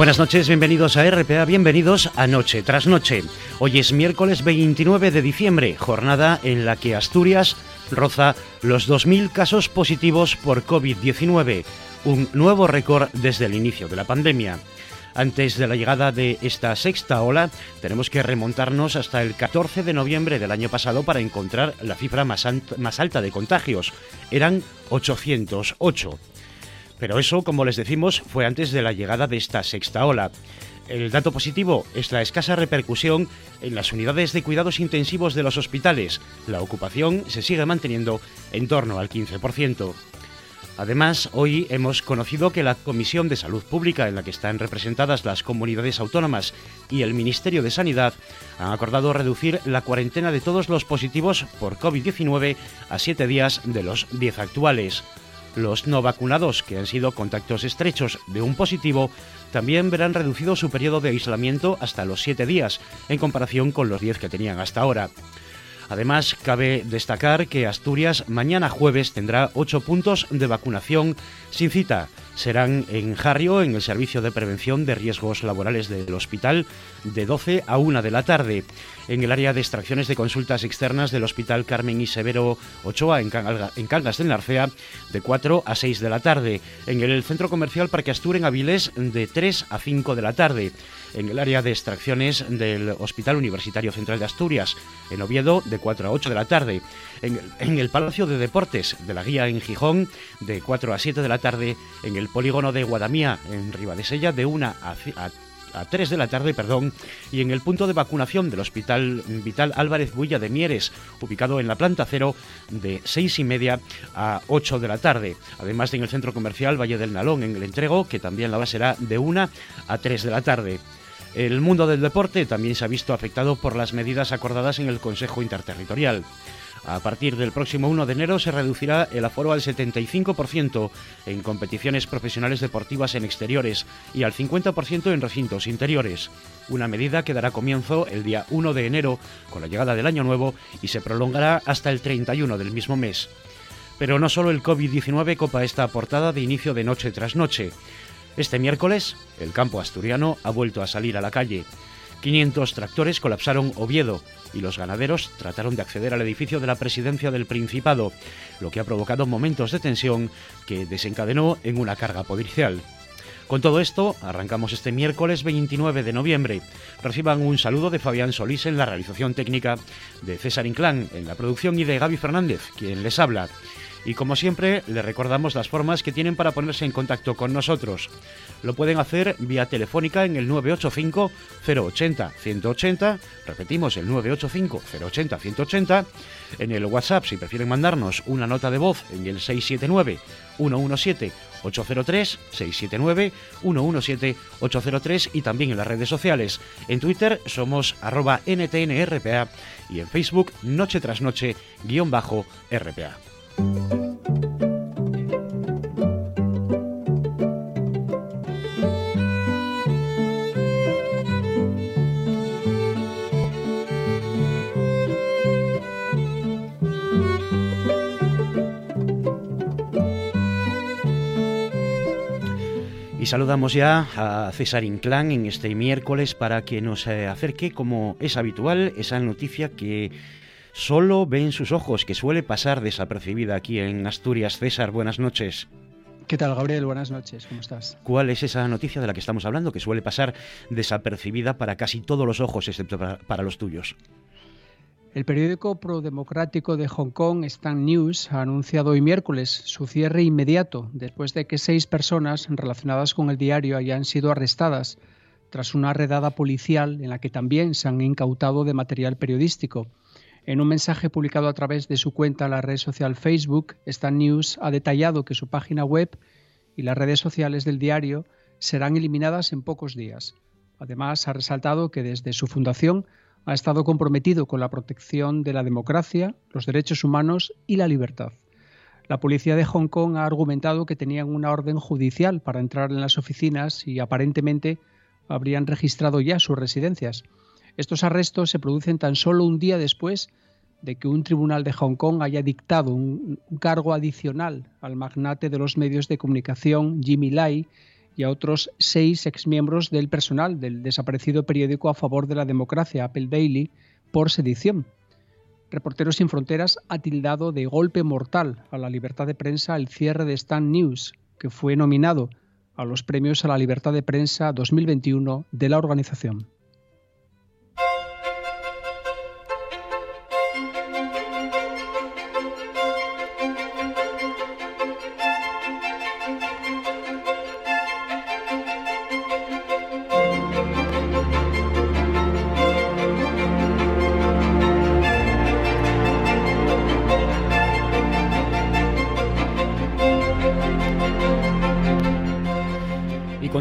Buenas noches, bienvenidos a RPA, bienvenidos a Noche tras Noche. Hoy es miércoles 29 de diciembre, jornada en la que Asturias roza los 2.000 casos positivos por COVID-19, un nuevo récord desde el inicio de la pandemia. Antes de la llegada de esta sexta ola, tenemos que remontarnos hasta el 14 de noviembre del año pasado para encontrar la cifra más, alta de contagios. Eran 808. Pero eso, como les decimos, fue antes de la llegada de esta sexta ola. El dato positivo es la escasa repercusión en las unidades de cuidados intensivos de los hospitales. La ocupación se sigue manteniendo en torno al 15%. Además, hoy hemos conocido que la Comisión de Salud Pública, en la que están representadas las comunidades autónomas y el Ministerio de Sanidad, han acordado reducir la cuarentena de todos los positivos por COVID-19 a siete días de los diez actuales. Los no vacunados, que han sido contactos estrechos de un positivo, también verán reducido su periodo de aislamiento hasta los siete días, en comparación con los diez que tenían hasta ahora. Además, cabe destacar que Asturias mañana jueves tendrá ocho puntos de vacunación sin cita. Serán en Jarrio, en el Servicio de Prevención de Riesgos Laborales del Hospital, de 12 a 1 de la tarde. En el área de extracciones de consultas externas del Hospital Carmen y Severo Ochoa, en, Cangas del Narcea, de 4 a 6 de la tarde. En el Centro Comercial Parque Astur, en Avilés, de 3 a 5 de la tarde en el área de extracciones del Hospital Universitario Central de Asturias, en Oviedo, de 4 a 8 de la tarde, en el, Palacio de Deportes de la Guía en Gijón, de 4 a 7 de la tarde, en el Polígono de Guadamía, en Ribadesella, de 1 a, a 3 de la tarde, perdón, y en el punto de vacunación del Hospital Vital Álvarez Builla de Mieres, ubicado en la planta cero, de 6 y media a 8 de la tarde. Además de en el centro comercial Valle del Nalón, en el entrego, que también la será de 1 a 3 de la tarde. El mundo del deporte también se ha visto afectado por las medidas acordadas en el Consejo Interterritorial. A partir del próximo 1 de enero se reducirá el aforo al 75% en competiciones profesionales deportivas en exteriores y al 50% en recintos interiores. Una medida que dará comienzo el día 1 de enero con la llegada del año nuevo y se prolongará hasta el 31 del mismo mes. Pero no solo el COVID-19 copa esta portada de inicio de noche tras noche. Este miércoles, el campo asturiano ha vuelto a salir a la calle. 500 tractores colapsaron Oviedo y los ganaderos trataron de acceder al edificio de la presidencia del Principado, lo que ha provocado momentos de tensión que desencadenó en una carga policial. Con todo esto, arrancamos este miércoles 29 de noviembre. Reciban un saludo de Fabián Solís en la realización técnica, de César Inclán en la producción y de Gaby Fernández, quien les habla. Y como siempre, les recordamos las formas que tienen para ponerse en contacto con nosotros. Lo pueden hacer vía telefónica en el 985 080 180, repetimos el 985 080 180, en el WhatsApp si prefieren mandarnos una nota de voz en el 679 117 803 679 117 803 y también en las redes sociales. En Twitter somos arroba ntnrpa y en Facebook noche tras noche guion bajo rpa. Y saludamos ya a César Inclán en este miércoles para que nos eh, acerque, como es habitual, esa noticia que solo ven sus ojos, que suele pasar desapercibida aquí en Asturias. César, buenas noches. ¿Qué tal, Gabriel? Buenas noches, ¿cómo estás? ¿Cuál es esa noticia de la que estamos hablando, que suele pasar desapercibida para casi todos los ojos, excepto para, los tuyos? El periódico prodemocrático de Hong Kong, Stand News, ha anunciado hoy miércoles su cierre inmediato después de que seis personas relacionadas con el diario hayan sido arrestadas tras una redada policial en la que también se han incautado de material periodístico. En un mensaje publicado a través de su cuenta en la red social Facebook, Stan News ha detallado que su página web y las redes sociales del diario serán eliminadas en pocos días. Además, ha resaltado que desde su fundación ha estado comprometido con la protección de la democracia, los derechos humanos y la libertad. La policía de Hong Kong ha argumentado que tenían una orden judicial para entrar en las oficinas y aparentemente habrían registrado ya sus residencias. Estos arrestos se producen tan solo un día después de que un tribunal de Hong Kong haya dictado un, cargo adicional al magnate de los medios de comunicación Jimmy Lai y a otros seis exmiembros del personal del desaparecido periódico a favor de la democracia, Apple Daily, por sedición. Reporteros Sin Fronteras ha tildado de golpe mortal a la libertad de prensa el cierre de Stand News, que fue nominado a los premios a la libertad de prensa 2021 de la organización.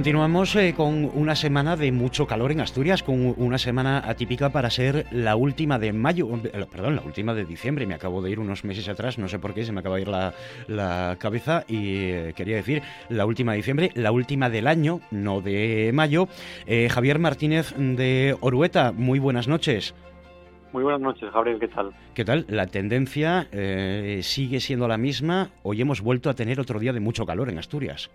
Continuamos eh, con una semana de mucho calor en Asturias, con una semana atípica para ser la última de mayo, eh, perdón, la última de diciembre. Me acabo de ir unos meses atrás, no sé por qué, se me acaba de ir la, cabeza y eh, quería decir la última de diciembre, la última del año, no de mayo. Javier Martínez de Orueta, muy buenas noches. Muy buenas noches, Gabriel, ¿qué tal? ¿Qué tal? La tendencia sigue siendo la misma. Hoy hemos vuelto a tener otro día de mucho calor en Asturias.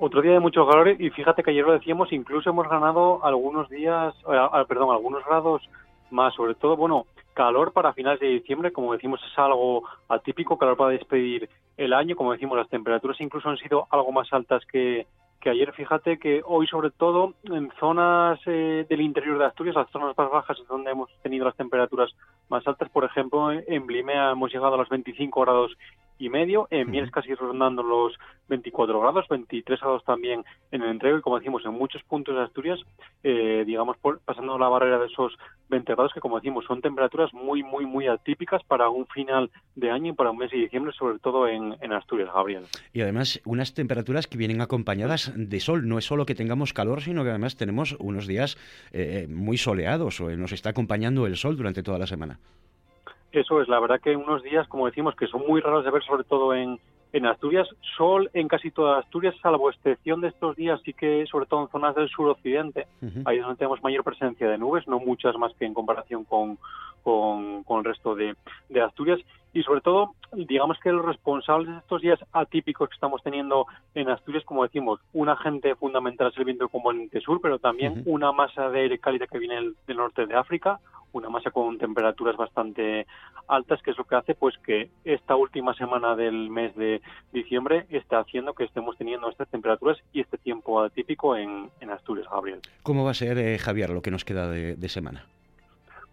Otro día de mucho calor y fíjate que ayer lo decíamos, incluso hemos ganado algunos días, eh, perdón, algunos grados más, sobre todo, bueno, calor para finales de diciembre, como decimos, es algo atípico, calor para despedir el año, como decimos, las temperaturas incluso han sido algo más altas que, que ayer. Fíjate que hoy sobre todo en zonas eh, del interior de Asturias, las zonas más bajas es donde hemos tenido las temperaturas más altas, por ejemplo en Blimea hemos llegado a los 25 grados y medio, en Mieles casi rondando los 24 grados, 23 grados también en el entrego y como decimos en muchos puntos de Asturias, eh, digamos pasando la barrera de esos 20 grados que como decimos son temperaturas muy muy muy atípicas para un final de año y para un mes de diciembre, sobre todo en, Asturias, Gabriel. Y además unas temperaturas que vienen acompañadas de sol, no es solo que tengamos calor, sino que además tenemos unos días eh, muy soleados o nos está acompañando el sol durante toda la semana. Eso es, la verdad que unos días, como decimos, que son muy raros de ver, sobre todo en, en Asturias, sol en casi toda Asturias, salvo excepción de estos días, sí que sobre todo en zonas del suroccidente, ahí es donde tenemos mayor presencia de nubes, no muchas más que en comparación con, con, el resto de, de, Asturias. Y sobre todo, digamos que los responsables de estos días atípicos que estamos teniendo en Asturias, como decimos, un agente fundamental es el viento componente sur, pero también una masa de aire cálida que viene del norte de África, una masa con temperaturas bastante altas, que es lo que hace pues que esta última semana del mes de diciembre está haciendo que estemos teniendo estas temperaturas y este tiempo atípico en, Asturias, Gabriel. ¿Cómo va a ser, eh, Javier, lo que nos queda de semana?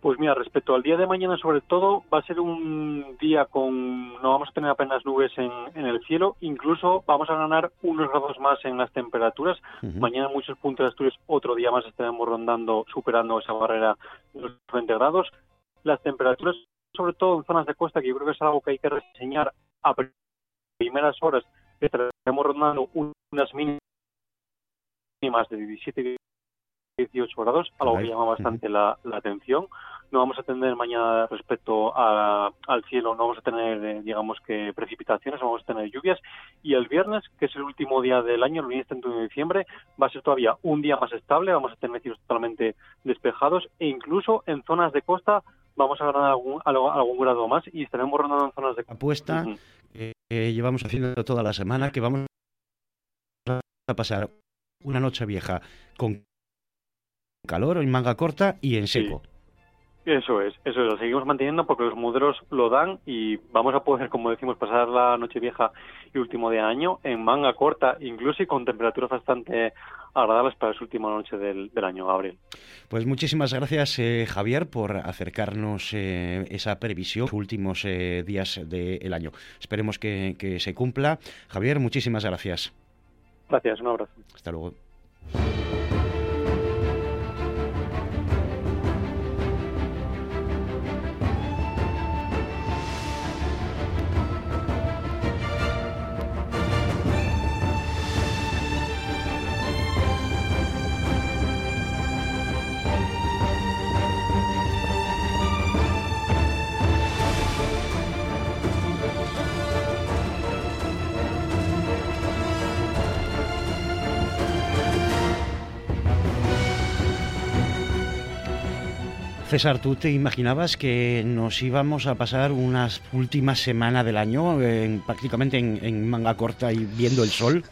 Pues mira, respecto al día de mañana, sobre todo, va a ser un día con. No vamos a tener apenas nubes en, el cielo, incluso vamos a ganar unos grados más en las temperaturas. Mañana en muchos puntos de Asturias, otro día más estaremos rondando, superando esa barrera de los 20 grados. Las temperaturas, sobre todo en zonas de costa, que yo creo que es algo que hay que reseñar a primeras horas, estaremos rondando unas mínimas de 17 18 grados, algo que llama bastante la, atención. No vamos a tener mañana respecto al cielo, no vamos a tener, eh, digamos que, precipitaciones, vamos a tener lluvias. Y el viernes, que es el último día del año, el viernes 31 de diciembre, va a ser todavía un día más estable, vamos a tener cielos totalmente despejados e incluso en zonas de costa vamos a ganar algún, algún grado más y estaremos rondando en zonas de costa. Apuesta que llevamos haciendo toda la semana, que vamos a pasar una noche vieja con calor, en manga corta y en seco. Eso es, eso es, lo seguimos manteniendo porque los modelos lo dan y vamos a poder, como decimos, pasar la noche vieja y último de año en manga corta, incluso y con temperaturas bastante agradables para esa última noche del, año, Gabriel. Pues muchísimas gracias, eh, Javier, por acercarnos eh, esa previsión, los últimos eh, días del año. Esperemos que, que se cumpla. Javier, muchísimas gracias. Gracias, un abrazo. Hasta luego. César, ¿tú te imaginabas que nos íbamos a pasar unas últimas semanas del año prácticamente en, manga corta y viendo el sol?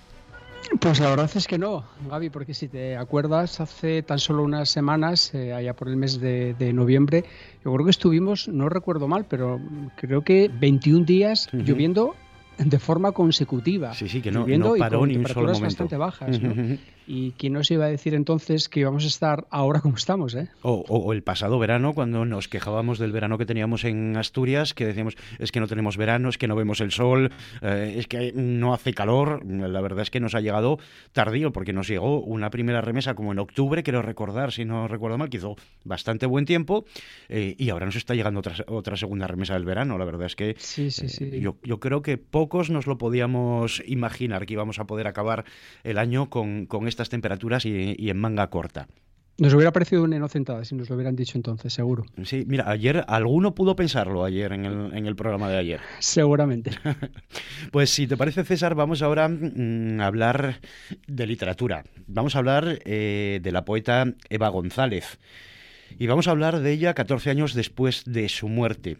Pues la verdad es que no, Gaby, porque si te acuerdas, hace tan solo unas semanas, eh, allá por el mes de, noviembre, yo creo que estuvimos, no recuerdo mal, pero creo que 21 días lloviendo de forma consecutiva. Sí, sí, que no, no paró ni un solo momento. bastante bajas. ¿no? ¿Y quién nos iba a decir entonces que íbamos a estar ahora como estamos? ¿eh? O, el pasado verano, cuando nos quejábamos del verano que teníamos en Asturias, que decíamos, es que no tenemos verano, es que no vemos el sol, eh, es que no hace calor. La verdad es que nos ha llegado tardío, porque nos llegó una primera remesa como en octubre, quiero recordar, si no recuerdo mal, que hizo bastante buen tiempo, eh, y ahora nos está llegando otra, otra segunda remesa del verano. La verdad es que sí, sí, sí. Eh, yo, yo, creo que pocos nos lo podíamos imaginar que íbamos a poder acabar el año con, con estas temperaturas y, en manga corta. Nos hubiera parecido una inocentada si nos lo hubieran dicho entonces, seguro. Sí, mira, ayer alguno pudo pensarlo ayer en el, en el programa de ayer. Seguramente. pues si te parece, César, vamos ahora mm, a hablar de literatura. Vamos a hablar eh, de la poeta Eva González. Y vamos a hablar de ella 14 años después de su muerte.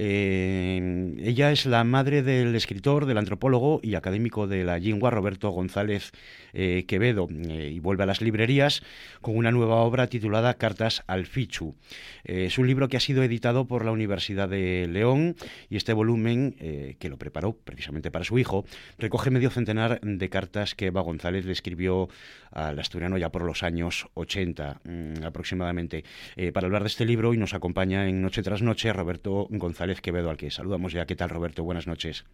Eh, ella es la madre del escritor, del antropólogo y académico de la Jingua, Roberto González eh, Quevedo, eh, y vuelve a las librerías con una nueva obra titulada Cartas al Fichu. es un libro que ha sido editado por la Universidad de León y este volumen, que lo preparó precisamente para su hijo, recoge medio centenar de cartas que Eva González le escribió al asturiano ya por los años 80 mm, aproximadamente. para hablar de este libro y nos acompaña en Noche tras Noche Roberto González Quevedo, al que saludamos ya. ¿Qué tal, Roberto? Buenas noches.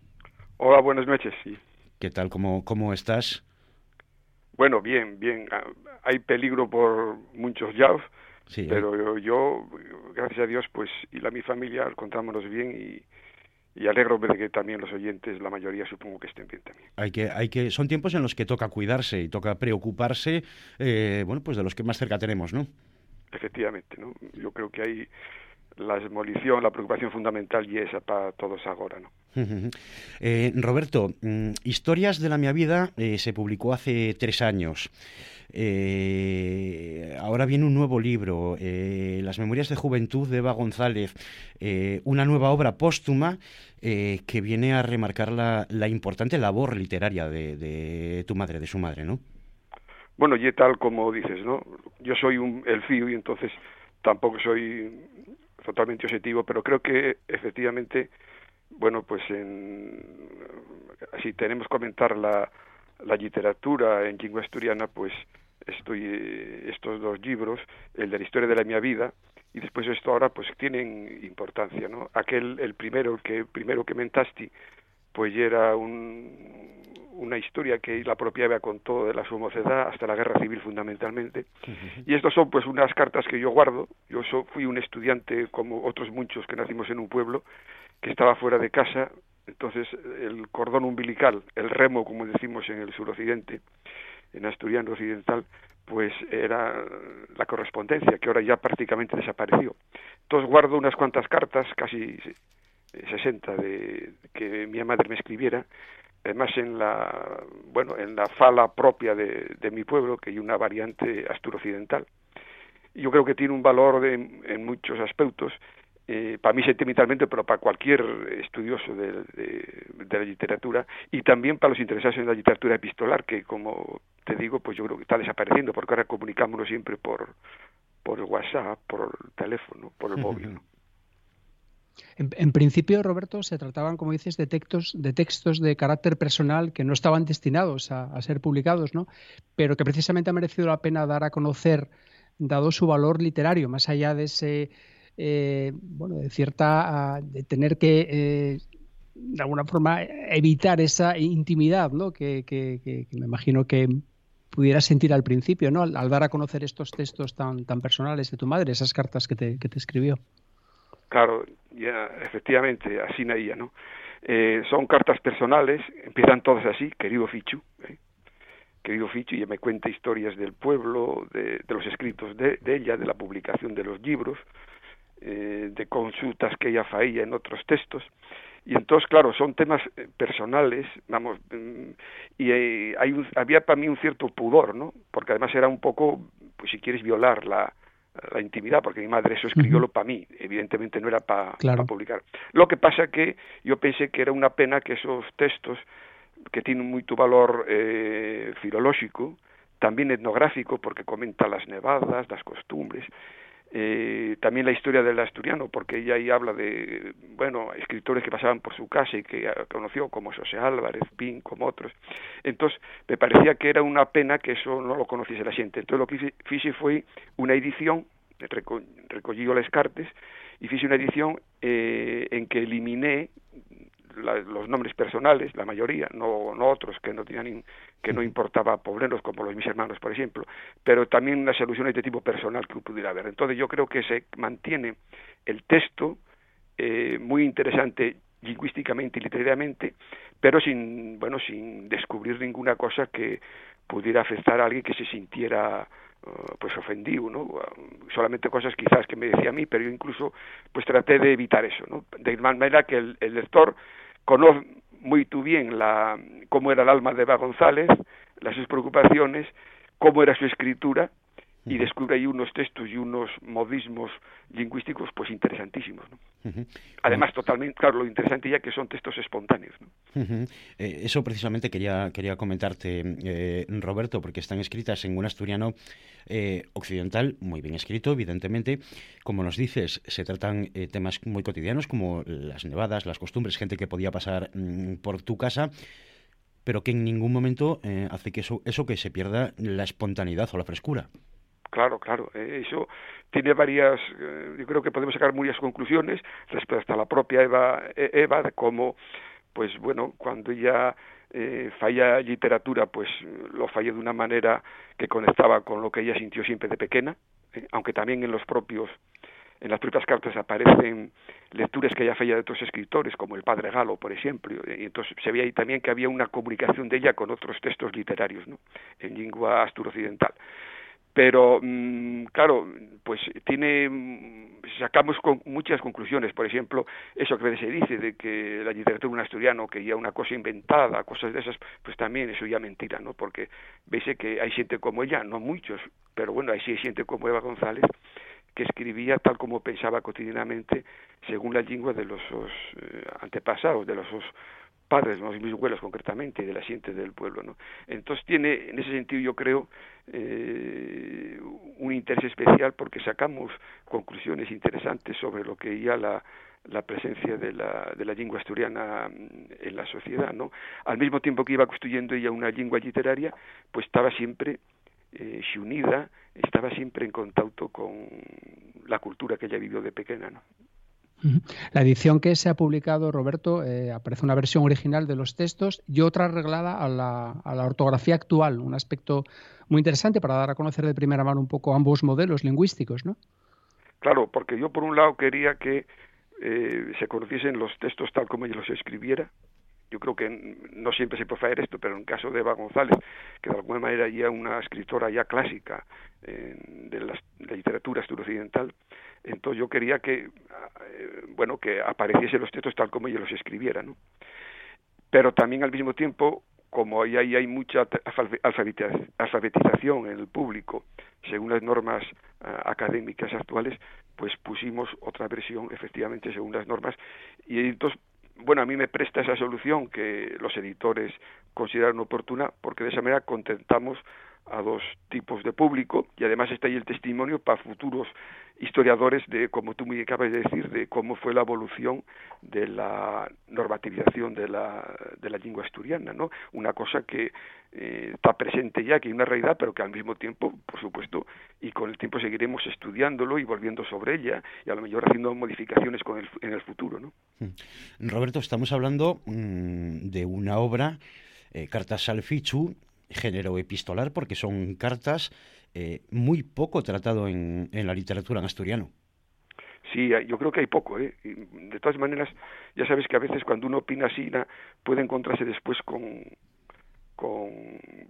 Hola, buenas noches, sí. ¿Qué tal? ¿Cómo, cómo estás? Bueno, bien, bien. Ah, hay peligro por muchos yaos, sí, pero yo, gracias a Dios, pues, y la mi familia, encontrámonos bien y, y alegro de que también los oyentes, la mayoría supongo que estén bien también. Hay que, hay que, son tiempos en los que toca cuidarse y toca preocuparse, eh, bueno, pues de los que más cerca tenemos, ¿no? Efectivamente, ¿no? Yo creo que hay la demolición, la preocupación fundamental y esa para todos ahora, ¿no? Eh, Roberto, mm, Historias de la Mia Vida eh, se publicó hace tres años. Eh, ahora viene un nuevo libro, Las Memorias de Juventud de Eva González, una nueva obra póstuma que viene a remarcar la, importante labor literaria de, tu madre, de su madre, ¿no? Bueno, y tal como dices, ¿no? Yo soy un, el fío y entonces tampoco soy totalmente objetivo, pero creo que efectivamente, bueno, pues en, si tenemos que comentar la, la literatura en lengua asturiana, pues estoy estos dos libros, el de la historia de la mi vida y después esto ahora pues tienen importancia, ¿no? Aquel el primero que primero que mentaste pues era un, una historia que la propia Eva contó de la su mocedad hasta la guerra civil fundamentalmente. Y estos son pues unas cartas que yo guardo. Yo fui un estudiante como otros muchos que nacimos en un pueblo que estaba fuera de casa. Entonces el cordón umbilical, el remo como decimos en el suroccidente, en asturiano occidental, pues era la correspondencia que ahora ya prácticamente desapareció. Entonces guardo unas cuantas cartas, casi 60 de que mi madre me escribiera además en la bueno en la fala propia de, mi pueblo que hay una variante asturoccidental yo creo que tiene un valor de, en muchos aspectos eh, para mí sentimentalmente pero para cualquier estudioso de, la literatura y también para los interesados en la literatura epistolar que como te digo pues yo creo que está desapareciendo porque ahora comunicámonos siempre por por WhatsApp por el teléfono por el móvil en, principio, Roberto, se trataban, como dices, de textos, de textos de carácter personal que no estaban destinados a, ser publicados, ¿no? Pero que precisamente ha merecido la pena dar a conocer, dado su valor literario, más allá de ese, eh, bueno, de cierta, de tener que eh, de alguna forma evitar esa intimidad, ¿no? Que, me imagino que pudiera sentir al principio, ¿no? Al, dar a conocer estos textos tan, tan personales de tu madre, esas cartas que te, que te escribió. Claro, ya efectivamente, así naía, ¿no? Eh, son cartas personales, empiezan todas así, querido Fichu, ¿eh? querido Fichu, y me cuenta historias del pueblo, de, los escritos de, ella, de la publicación de los libros, eh, de consultas que ella faía en otros textos. Y entonces, claro, son temas eh, personales, vamos, mm, y hay había para mí un cierto pudor, ¿no? Porque además era un poco, pues si quieres, violar la, la intimidad, porque mi madre eso escribió lo para mí, evidentemente no era para publicar. Lo que pasa que yo pensé que era una pena que esos textos que tiene moito valor eh, filolóxico, también etnográfico, porque comenta las nevadas, las costumbres, eh, también la historia del asturiano, porque ella ahí habla de, bueno, escritores que pasaban por su casa y que conoció, como José Álvarez, Pin, como otros. Entonces, me parecía que era una pena que eso no lo conociese la gente. Entonces, lo que hice fue una edición, reco recollí las cartas, y hice una edición eh, en que eliminé los nombres personales, la mayoría, no, no otros que no tenían que no importaba pobreros como los mis hermanos, por ejemplo, pero también unas alusiones de tipo personal que pudiera haber. Entonces yo creo que se mantiene el texto eh, muy interesante lingüísticamente y literariamente, pero sin bueno sin descubrir ninguna cosa que pudiera afectar a alguien que se sintiera uh, pues ofendido, ¿no? solamente cosas quizás que me decía a mí, pero yo incluso pues traté de evitar eso, ¿no? De manera que el, el lector conoce muy bien la, cómo era el alma de Eva González, las sus preocupaciones, cómo era su escritura, y descubre ahí unos textos y unos modismos lingüísticos pues interesantísimos. ¿no? Además, totalmente, claro, lo interesante ya que son textos espontáneos. ¿no? eh, eso precisamente quería, quería comentarte, eh, Roberto, porque están escritas en un asturiano eh, occidental, muy bien escrito, evidentemente. Como nos dices, se tratan eh, temas muy cotidianos como las nevadas, las costumbres, gente que podía pasar mm, por tu casa pero que en ningún momento eh, hace que eso, eso que se pierda la espontaneidad o la frescura. Claro, claro. Eh, eso tiene varias, eh, yo creo que podemos sacar muchas conclusiones respecto a la propia Eva, e, Eva de cómo, pues bueno, cuando ella eh, falla literatura, pues lo falla de una manera que conectaba con lo que ella sintió siempre de pequeña, eh, aunque también en los propios en las propias cartas aparecen lecturas que ella falla de otros escritores, como el padre Galo, por ejemplo, y entonces se veía ahí también que había una comunicación de ella con otros textos literarios, ¿no? en lengua asturo-occidental pero mmm, claro, pues tiene sacamos con muchas conclusiones, por ejemplo, eso que se dice de que la literatura un asturiano que ya una cosa inventada, cosas de esas, pues también eso ya mentira, ¿no? Porque veis que hay gente como ella, no muchos, pero bueno, hay sí gente como Eva González que escribía tal como pensaba cotidianamente según la lengua de los eh, antepasados, de los padres, ¿no? mis abuelos concretamente, de la gente del pueblo. ¿no? Entonces tiene, en ese sentido yo creo, eh, un interés especial porque sacamos conclusiones interesantes sobre lo que ya la, la presencia de la, de la lengua asturiana mm, en la sociedad. ¿no? Al mismo tiempo que iba construyendo ella una lengua literaria, pues estaba siempre eh, unida, estaba siempre en contacto con la cultura que ella vivió de pequeña. ¿no? La edición que se ha publicado, Roberto, eh, aparece una versión original de los textos y otra arreglada a la, ortografía actual, un aspecto muy interesante para dar a conocer de primera mano un poco ambos modelos lingüísticos, ¿no? Claro, porque yo por un lado quería que eh, se conociesen los textos tal como ella los escribiera. Yo creo que no siempre se puede hacer esto, pero en el caso de Eva González, que de alguna manera ya una escritora ya clásica eh, de, la, la literatura occidental, entonces yo quería que, eh, bueno, que apareciesen los textos tal como ella los escribiera, ¿no? Pero también al mismo tiempo, como ahí hay, hay mucha alfabetización en el público, según las normas uh, académicas actuales, pues pusimos otra versión, efectivamente, según las normas, y entonces bueno, a mí me presta esa solución que los editores consideraron oportuna, porque de esa manera contentamos a dos tipos de público y además está ahí el testimonio para futuros historiadores de, como tú me acabas de decir, de cómo fue la evolución de la normativización de la, de la lengua asturiana, ¿no? Una cosa que eh, está presente ya, que hay una realidad, pero que al mismo tiempo, por supuesto, y con el tiempo seguiremos estudiándolo y volviendo sobre ella y a lo mejor haciendo modificaciones con el, en el futuro, ¿no? Hmm. Roberto, estamos hablando mmm, de una obra, eh, Cartas al Fichu, género epistolar porque son cartas eh, muy poco tratado en, en, la literatura en asturiano. Sí, yo creo que hay poco. ¿eh? De todas maneras, ya sabes que a veces cuando uno opina así puede encontrarse después con, con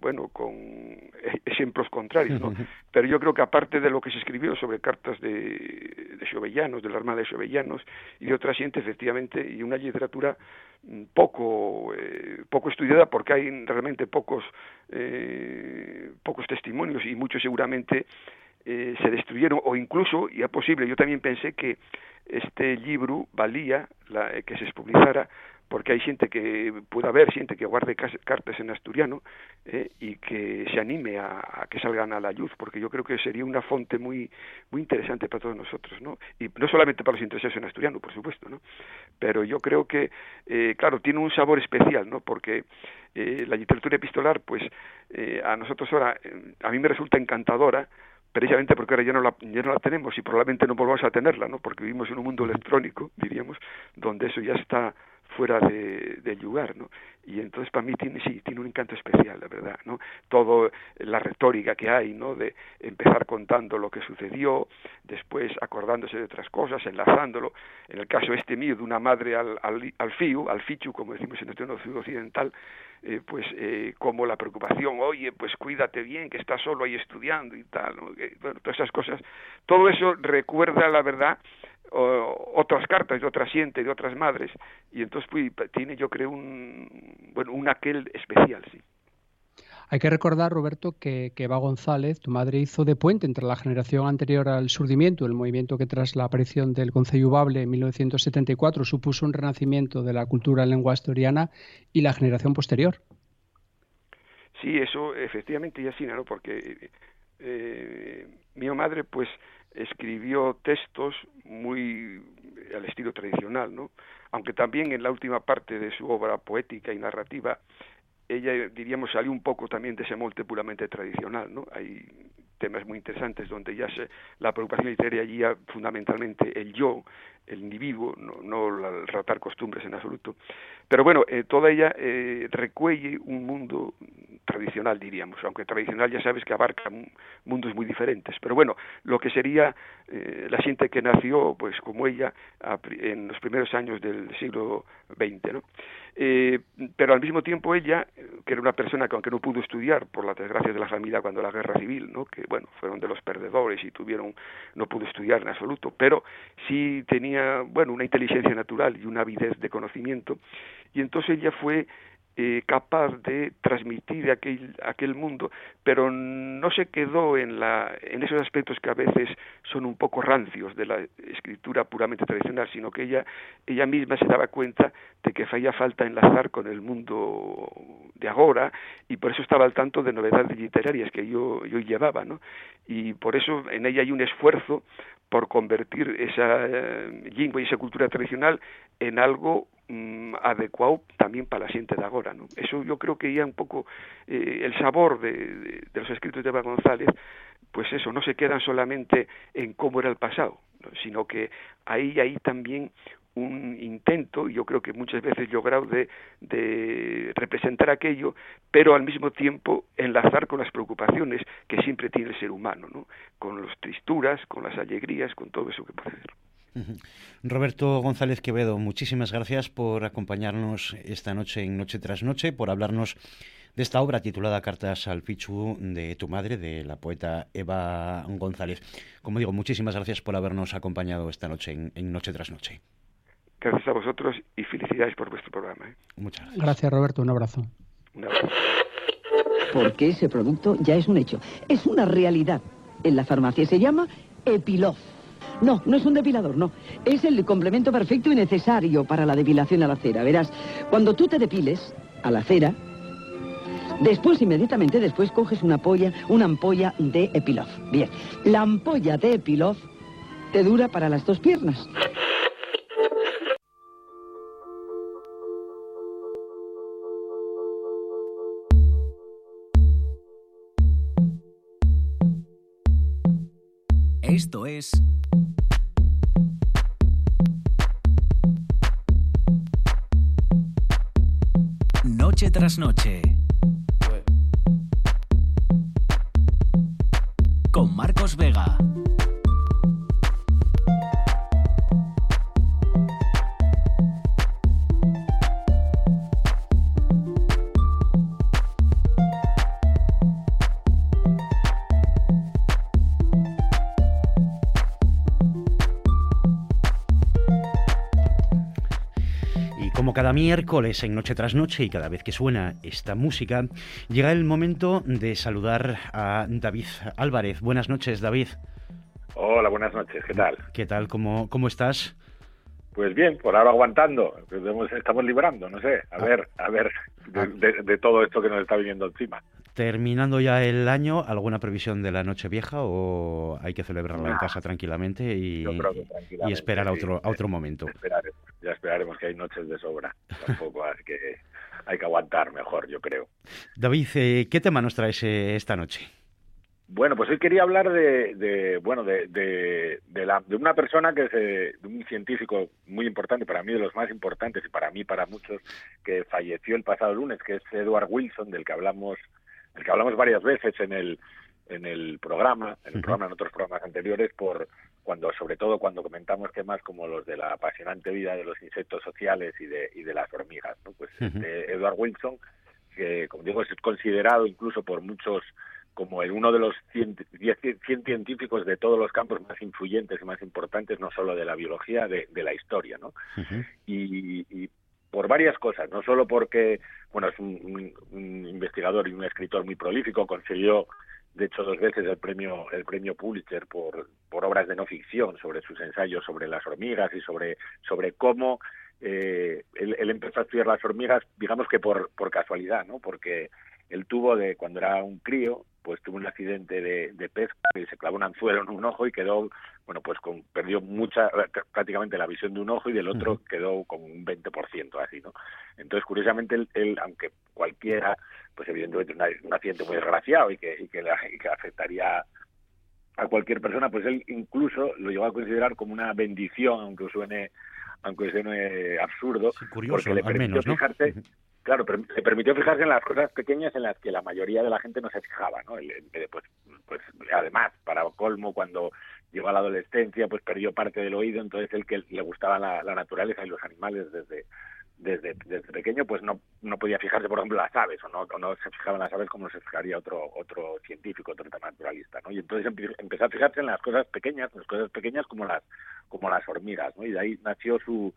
bueno con ejemplos contrarios ¿no? pero yo creo que aparte de lo que se escribió sobre cartas de, de Xovellanos de la Armada de Xovellanos y de otra gente efectivamente y una literatura mm, poco eh, poco estudiada porque hay realmente pocos eh, pocos testimonios y muchos seguramente eh, se destruyeron o incluso y es posible yo también pensé que este libro valía la, eh, que se publicara porque hai xente que pueda haber xente que guarde cartas en asturiano eh, y que se anime a, que salgan a la luz, porque yo creo que sería una fonte muy muy interesante para todos nosotros, ¿no? Y no solamente para los interesados en asturiano, por supuesto, ¿no? Pero yo creo que, eh, claro, tiene un sabor especial, ¿no? Porque eh, la literatura epistolar, pues eh, a nosotros ahora, eh, a mí me resulta encantadora, precisamente porque ahora ya no, la, ya no la tenemos y probablemente no volvamos a tenerla, ¿no? Porque vivimos en un mundo electrónico, diríamos, donde eso ya está fuera de, del lugar, ¿no? Y entonces para mí tiene, sí, tiene un encanto especial, la verdad, ¿no? Todo la retórica que hay, ¿no? De empezar contando lo que sucedió, después acordándose de otras cosas, enlazándolo. En el caso este mío, de una madre al, al, al FIU, al FICHU, como decimos en el ciudad occidental, eh, pues eh, como la preocupación, oye, pues cuídate bien, que estás solo ahí estudiando y tal, todas esas cosas, todo eso recuerda la verdad o, otras cartas de otras gente, de otras madres, y entonces pues, tiene yo creo un, bueno, un aquel especial, sí. Hay que recordar, Roberto, que, que Eva González, tu madre, hizo de puente entre la generación anterior al surdimiento, el movimiento que tras la aparición del Concello en 1974 supuso un renacimiento de la cultura en lengua asturiana, y la generación posterior. Sí, eso efectivamente y así, ¿no? Porque eh, mi madre, pues, escribió textos muy al estilo tradicional, ¿no? Aunque también en la última parte de su obra poética y narrativa ella, diríamos, salió un poco también de ese molde puramente tradicional, ¿no? Hay temas muy interesantes donde ya se, la preocupación literaria ya fundamentalmente el yo, el individuo, no, no el tratar costumbres en absoluto. Pero bueno, eh, toda ella eh, recuelle un mundo tradicional, diríamos, aunque tradicional ya sabes que abarca mundos muy diferentes. Pero bueno, lo que sería eh, la gente que nació, pues como ella, en los primeros años del siglo XX, ¿no? Eh, pero al mismo tiempo ella, que era una persona que aunque no pudo estudiar por la desgracia de la familia cuando la guerra civil, ¿no? que bueno, fueron de los perdedores y tuvieron, no pudo estudiar en absoluto, pero sí tenía, bueno, una inteligencia natural y una avidez de conocimiento, y entonces ella fue eh, capaz de transmitir aquel, aquel mundo, pero no se quedó en, la, en esos aspectos que a veces son un poco rancios de la escritura puramente tradicional, sino que ella, ella misma se daba cuenta de que hacía falta enlazar con el mundo de ahora y por eso estaba al tanto de novedades literarias que yo, yo llevaba, ¿no? Y por eso en ella hay un esfuerzo por convertir esa eh, lengua y esa cultura tradicional en algo mm, adecuado también para la gente de ahora. ¿no? Eso yo creo que ya un poco eh, el sabor de, de, los escritos de Eva González, pues eso, no se quedan solamente en cómo era el pasado, ¿no? sino que ahí hay también un intento, yo creo que muchas veces logrado, de, de, representar aquello, pero al mismo tiempo enlazar con las preocupaciones que siempre tiene el ser humano, ¿no? con las tristuras, con las alegrías, con todo eso que puede hacer. Roberto González Quevedo, muchísimas gracias por acompañarnos esta noche en Noche tras Noche, por hablarnos de esta obra titulada Cartas al Pichu de tu madre, de la poeta Eva González. Como digo, muchísimas gracias por habernos acompañado esta noche en Noche tras Noche. Gracias a vosotros y felicidades por vuestro programa. ¿eh? Muchas gracias. Gracias, Roberto. Un abrazo. Un abrazo. Porque ese producto ya es un hecho. Es una realidad. En la farmacia se llama Epilof. No, no es un depilador, no. Es el complemento perfecto y necesario para la depilación a la cera. Verás, cuando tú te depiles a la cera, después, inmediatamente después, coges una, polla, una ampolla de Epilof. Bien, la ampolla de Epilof te dura para las dos piernas. Es... Noche tras noche. Cada miércoles en Noche tras Noche y cada vez que suena esta música, llega el momento de saludar a David Álvarez. Buenas noches, David. Hola, buenas noches, ¿qué tal? ¿Qué tal? ¿Cómo, cómo estás? Pues bien, por ahora aguantando, estamos librando, no sé, a ah. ver, a ver, ah. de, todo esto que nos está viniendo encima. Terminando ya el año, ¿alguna previsión de la noche vieja o hay que celebrarla en casa tranquilamente y, y esperar a otro, a otro momento? Ya esperaremos, que hay noches de sobra, tampoco hay que, hay que aguantar mejor, yo creo. David, eh, ¿qué tema nos traes eh, esta noche? Bueno, pues hoy quería hablar de, bueno, de, de, de, una persona que es de un científico muy importante, para mí de los más importantes y para mí, para muchos, que falleció el pasado lunes, que es Edward Wilson, del que hablamos, del que hablamos varias veces en el, en el programa, en el programa, en otros programas anteriores, por cuando, sobre todo cuando comentamos temas como los de la apasionante vida de los insectos sociales y de, y de las hormigas, ¿no? Pues Edward Wilson, que como digo es considerado incluso por muchos como el uno de los 100, científicos de todos los campos más influyentes y más importantes, no solo de la biología, de, la historia, ¿no? y, por varias cosas, no solo porque, bueno, es un, investigador y un escritor muy prolífico, consiguió, de hecho, dos veces el premio, el premio Pulitzer por, por obras de no ficción sobre sus ensayos sobre las hormigas y sobre, sobre cómo eh, él, él, empezó a estudiar las hormigas, digamos que por, por casualidad, ¿no? Porque él tuvo de cuando era un crío, pues tuvo un accidente de, de pesca y se clavó un anzuelo en un ojo y quedó, bueno, pues con, perdió mucha, prácticamente la visión de un ojo y del otro quedó con un 20% así, ¿no? Entonces, curiosamente, él, aunque cualquiera, pues evidentemente un, un accidente muy desgraciado y que, y que, afectaría a cualquier persona, pues él incluso lo llegó a considerar como una bendición, aunque suene aunque suene absurdo, porque le permitió fijarse claro, le permitió fijarse en las cosas pequeñas en las que la mayoría de la gente no se fijaba, ¿no? pues, pues además, para colmo, cuando llegó a la adolescencia, pues perdió parte del oído, entonces el que le gustaba la, naturaleza y los animales desde, desde, desde pequeño, pues no, no podía fijarse, por ejemplo, las aves, o no, no se fijaba en las aves como se fijaría otro, otro científico, otro naturalista, ¿no? Y entonces empezó a fijarse en las cosas pequeñas, las cosas pequeñas como las, como las hormigas, ¿no? Y de ahí nació su,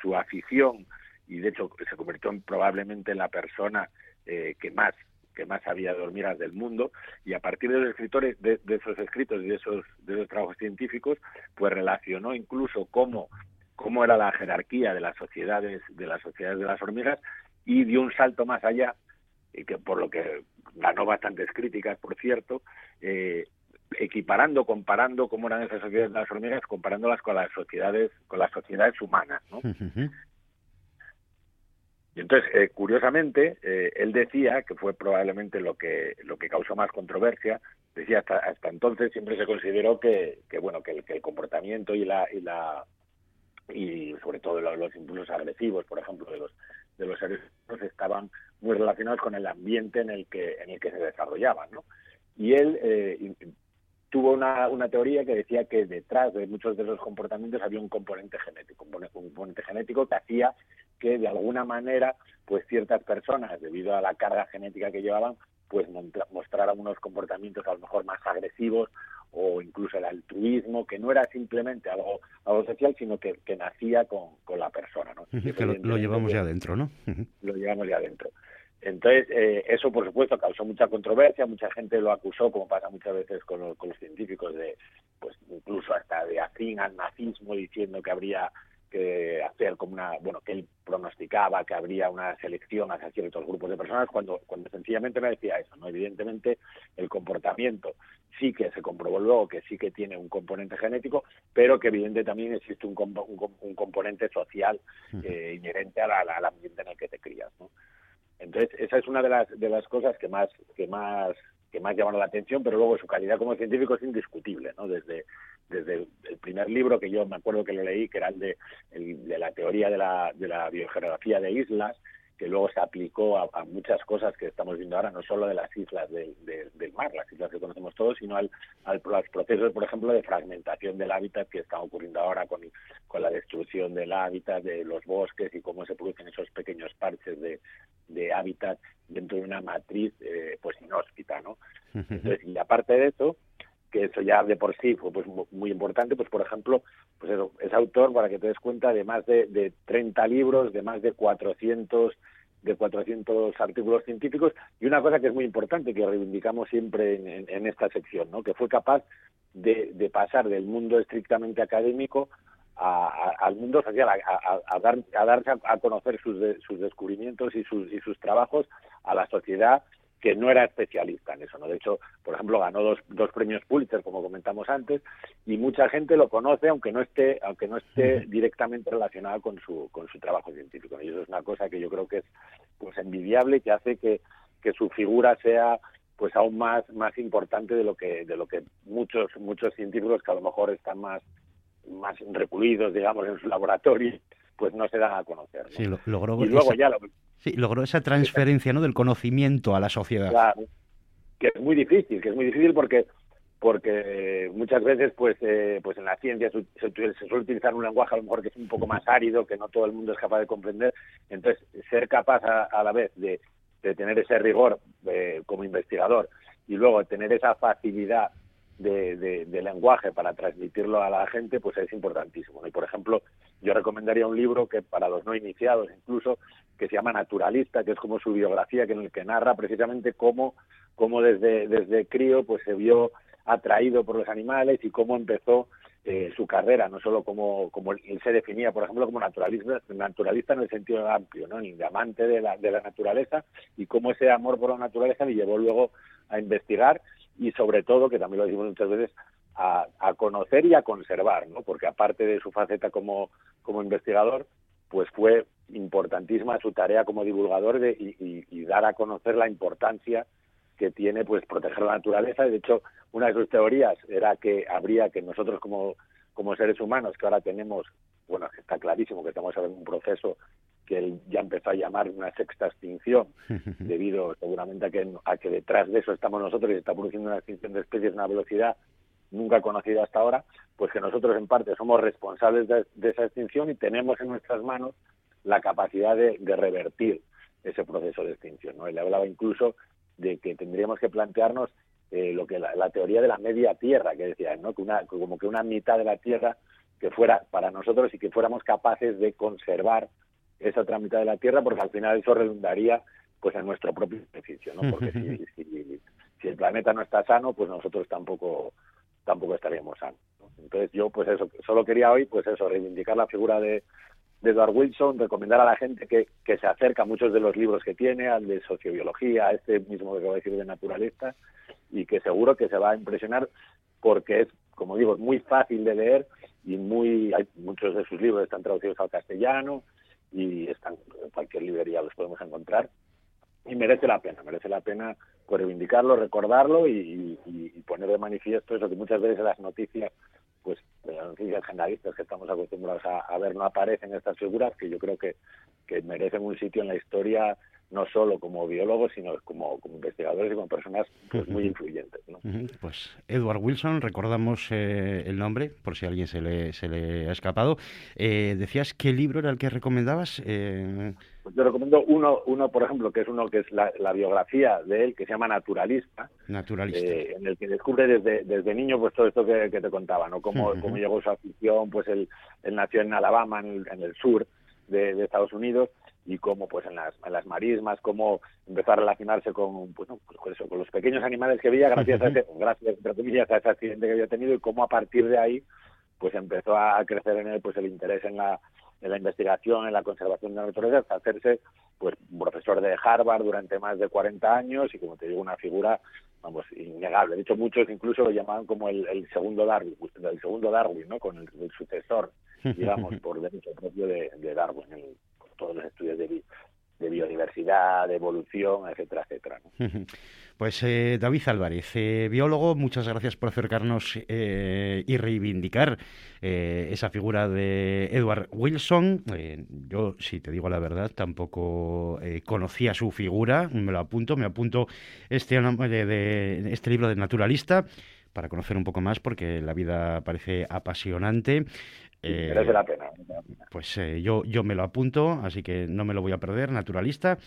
su afición y de hecho se convirtió en, probablemente en la persona eh, que más que más sabía de hormigas del mundo y a partir de los escritores de, esos escritos y de esos de esos trabajos científicos pues relacionó incluso cómo cómo era la jerarquía de las sociedades de las sociedades de las hormigas y dio un salto más allá y que por lo que ganó bastantes críticas por cierto eh, equiparando comparando cómo eran esas sociedades de las hormigas comparándolas con las sociedades con las sociedades humanas. Y entonces, eh, curiosamente, eh, él decía, que fue probablemente lo que, lo que causó más controversia, decía hasta, hasta entonces siempre se consideró que, que bueno, que el, comportamiento y la, y la y sobre todo los, impulsos agresivos, por ejemplo, de los de los seres humanos estaban muy relacionados con el ambiente en el que en el que se desarrollaban, ¿no? Y él eh, tuvo una, una teoría que decía que detrás de muchos de esos comportamientos había un componente genético, un componente genético que hacía que de alguna manera pues ciertas personas debido a la carga genética que llevaban pues mostraran unos comportamientos a lo mejor más agresivos o incluso el altruismo que no era simplemente algo algo social sino que, que nacía con, con la persona no que lo, llevamos ya adentro no lo llevamos ya adentro. Entonces, eh, eso por supuesto causó mucha controversia, mucha gente lo acusó, como pasa muchas veces con, los, con los científicos, de pues incluso hasta de afín al nazismo, diciendo que habría que hacer como una, bueno, que él pronosticaba que habría una selección hacia ciertos grupos de personas, cuando, cuando sencillamente me decía eso, ¿no? Evidentemente, el comportamiento sí que se comprobó luego que sí que tiene un componente genético, pero que evidentemente también existe un, un, componente social eh, inherente al ambiente en el que te crías, ¿no? Entonces, esa es una de las, de las cosas que más, que más que más llamaron la atención, pero luego su calidad como científico es indiscutible, ¿no? Desde, desde el primer libro que yo me acuerdo que lo leí, que era el de, la teoría de la, de la biogeografía de islas, que luego se aplicó a, muchas cosas que estamos viendo ahora, no solo de las islas del mar, las islas que conocemos todos, sino al, al, los procesos, por ejemplo, de fragmentación del hábitat que están ocurriendo ahora con, con la destrucción del hábitat, de los bosques y cómo se producen esos pequeños parches de, de hábitat dentro de una matriz eh, pues inhóspita, ¿no? Entonces, y aparte de eso, que eso ya de por sí fue pues muy importante, pues por ejemplo, pues es autor, para que te des cuenta, de más de, de 30 libros, de más de 400 de 400 artículos científicos y una cosa que es muy importante que reivindicamos siempre en, esta sección, ¿no? que fue capaz de, de, pasar del mundo estrictamente académico al mundo social, a, dar, a darse a, conocer sus, sus descubrimientos y sus, y sus trabajos a la sociedad que no era especialista en eso. ¿no? De hecho, por ejemplo, ganó dos, dos premios Pulitzer, como comentamos antes, y mucha gente lo conoce, aunque no esté, aunque no esté directamente relacionado con su, con su trabajo científico. Y eso es una cosa que yo creo que es pues envidiable y que hace que, que su figura sea pues aún más más importante de lo que de lo que muchos muchos científicos que a lo mejor están más más recluidos digamos en su laboratorio pues no se dan a conocer sí, logró y luego ya sí, logró esa transferencia no del conocimiento a la sociedad. Claro. Que es muy difícil que es muy difícil porque porque muchas veces pues eh, pues en la ciencia se, suele utilizar un lenguaje a lo mejor que es un poco más árido que no todo el mundo es capaz de comprender. Entonces ser capaz a la vez de de tener ese rigor eh, como investigador y luego tener esa facilidad de, lenguaje para transmitirlo a la gente, pues es importantísimo. Y por ejemplo, yo recomendaría un libro que para los no iniciados incluso, que se llama Naturalista, que es como su biografía, que en el que narra precisamente cómo, cómo desde, desde crío pues se vio atraído por los animales y cómo empezó eh, su carrera, no solo como, como él se definía, por ejemplo, como naturalista, naturalista en el sentido amplio, ¿no? Ni de amante de la, de la naturaleza y cómo ese amor por la naturaleza le llevó luego a investigar y sobre todo, que también lo decimos muchas veces, a, a conocer y a conservar, ¿no? Porque aparte de su faceta como, como investigador, pues fue importantísima su tarea como divulgador de, y, y dar a conocer la importancia que tiene pues proteger la naturaleza y de hecho una de sus teorías era que habría que nosotros como como seres humanos que ahora tenemos bueno está clarísimo que estamos en un proceso que él ya empezó a llamar una sexta extinción debido seguramente a que a que detrás de eso estamos nosotros y se está produciendo una extinción de especies a una velocidad nunca conocida hasta ahora pues que nosotros en parte somos responsables de, esa extinción y tenemos en nuestras manos la capacidad de, de revertir ese proceso de extinción no él hablaba incluso de que tendríamos que plantearnos eh, lo que la, teoría de la media tierra que decía, ¿no? Que una, como que una mitad de la tierra que fuera para nosotros y que fuéramos capaces de conservar esa otra mitad de la tierra, porque al final eso redundaría pues en nuestro propio beneficio, ¿no? Porque si, si, el planeta no está sano, pues nosotros tampoco tampoco estaríamos sanos. Entonces yo pues eso, solo quería hoy pues eso, reivindicar la figura de, de Edward Wilson, recomendar a la gente que, que se acerca a muchos de los libros que tiene, al de sociobiología, a este mismo que acabo de decir de naturalista, y que seguro que se va a impresionar porque es, como digo, muy fácil de leer y muy hay, muchos de sus libros están traducidos al castellano y están en cualquier librería los podemos encontrar y merece la pena, merece la pena reivindicarlo, recordarlo y, y, poner de manifiesto eso que muchas veces en las noticias pues las noticias generalistas que estamos acostumbrados a, ver no aparecen estas figuras que yo creo que, que merecen un sitio en la historia no solo como biólogos, sino como, como investigadores y como personas pues, muy influyentes. ¿no? Pues Edward Wilson, recordamos eh, el nombre, por si a alguien se le, se le ha escapado. Eh, decías, ¿qué libro era el que recomendabas? Eh... Pues yo recomiendo uno, uno, por ejemplo, que es uno que es la, biografía de él, que se llama Naturalista. Naturalista. Eh, en el que descubre desde, desde niño pues todo esto que, te contaba, ¿no? Cómo, cómo llegó su afición, pues él, él nació en Alabama, en el, en el sur de, de Estados Unidos, y cómo pues en las, en las marismas, cómo empezó a relacionarse con, bueno, pues, con, eso, con los pequeños animales que veía gracias a ese, gracias a ese accidente que había tenido y cómo a partir de ahí pues empezó a crecer en él pues el interés en la en la investigación, en la conservación de la naturaleza, hasta hacerse pues profesor de Harvard durante más de 40 años y como te digo una figura vamos innegable. De hecho muchos incluso lo llamaban como el, segundo Darwin, el segundo Darwin, ¿no? Con el, sucesor, digamos, por derecho propio de, Darwin, en, todos los estudios de, de biodiversidad, de evolución, etcétera, etcétera. Pues eh, David Álvarez, eh, biólogo, muchas gracias por acercarnos eh, y reivindicar esa figura de Edward Wilson. yo, si te digo la verdad, tampoco conocía su figura, me lo apunto, me apunto este, de, este libro de naturalista para conocer un poco más porque la vida parece apasionante. Merece la pena. Pues yo, yo me lo apunto, así que no me lo voy a perder, naturalista.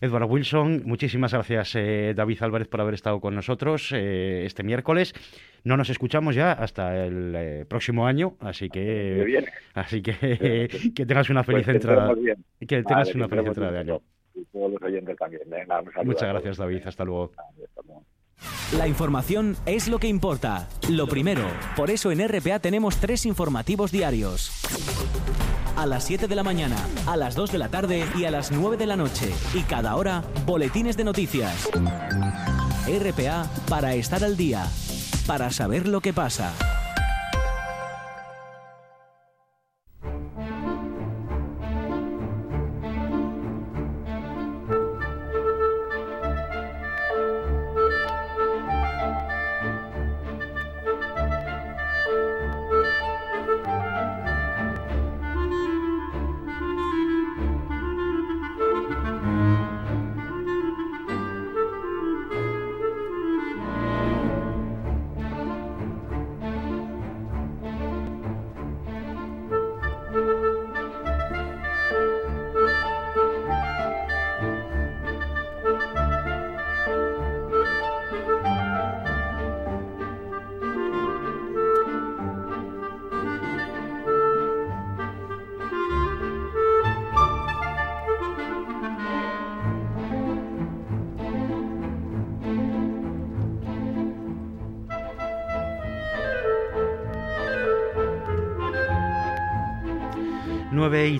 Edward Wilson, muchísimas gracias eh, David Álvarez por haber estado con nosotros eh, este miércoles. No nos escuchamos ya hasta el eh, próximo año, así que así que que tengas una feliz pues entrada. Que tengas una feliz entrada de año. Muchas gracias David, hasta luego. La información es lo que importa. Lo primero, por eso en RPA tenemos tres informativos diarios. A las 7 de la mañana, a las 2 de la tarde y a las 9 de la noche. Y cada hora, boletines de noticias. RPA para estar al día, para saber lo que pasa.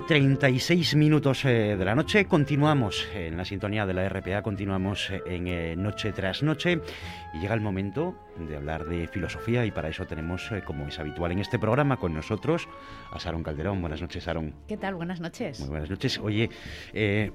36 minutos eh, de la noche. Continuamos en la sintonía de la RPA, continuamos eh, en eh, Noche tras Noche y llega el momento de hablar de filosofía y para eso tenemos, como es habitual en este programa, con nosotros a Sarón Calderón. Buenas noches, Sarón. ¿Qué tal? Buenas noches. Muy buenas noches. Oye,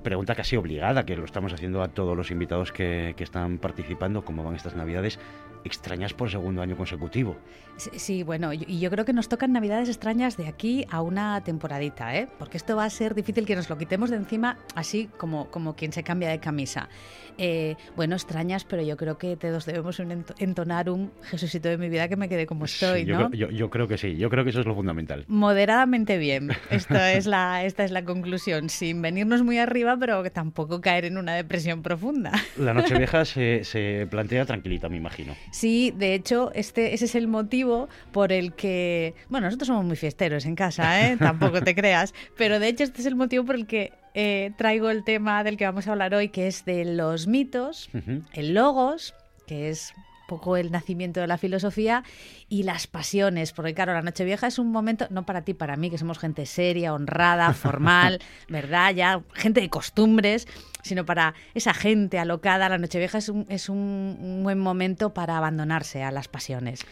pregunta casi obligada, que lo estamos haciendo a todos los invitados que, que están participando, ¿cómo van estas Navidades? extrañas por segundo año consecutivo. Sí, bueno, y yo creo que nos tocan navidades extrañas de aquí a una temporadita, ¿eh? porque esto va a ser difícil que nos lo quitemos de encima así como, como quien se cambia de camisa. Eh, bueno, extrañas, pero yo creo que todos debemos entonar un Jesucito de mi vida que me quede como estoy, yo, creo, yo, creo que sí, yo creo que eso es lo fundamental. Moderadamente bien, Esto es la, esta es la conclusión, sin venirnos muy arriba, pero tampoco caer en una depresión profunda. La noche vieja se, se plantea tranquilita, me imagino. Sí, de hecho, este, ese es el motivo por el que, bueno, nosotros somos muy fiesteros en casa, ¿eh? tampoco te creas, pero de hecho este es el motivo por el que eh, traigo el tema del que vamos a hablar hoy, que es de los mitos, el logos, que es poco el nacimiento de la filosofía y las pasiones, porque claro, la Nochevieja es un momento, no para ti, para mí, que somos gente seria, honrada, formal, ¿verdad? Ya gente de costumbres, sino para esa gente alocada. La Nochevieja es un, es un, buen momento para abandonarse a las pasiones.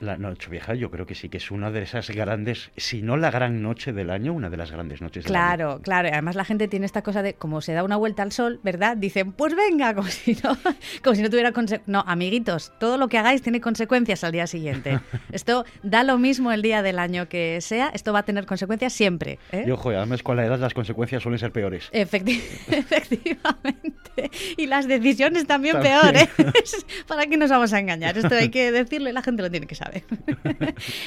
La, Nochevieja yo creo que sí que es una de esas grandes, si no la gran noche del año, una de las grandes noches del claro, año. Claro, claro. Además la gente tiene esta cosa de, como se da una vuelta al sol, ¿verdad? Dicen, pues venga, como si no, como si no tuviera No, amiguitos, todo lo que hagáis tiene consecuencias al día siguiente. Esto da lo mismo el día del año que sea, esto va a tener consecuencias siempre. ¿eh? Y ojo, además con la edad las consecuencias suelen ser peores. efectivamente. Y las decisiones también, peores. ¿Para qué nos vamos a engañar? Esto hay que decirlo y la gente lo tiene que saber.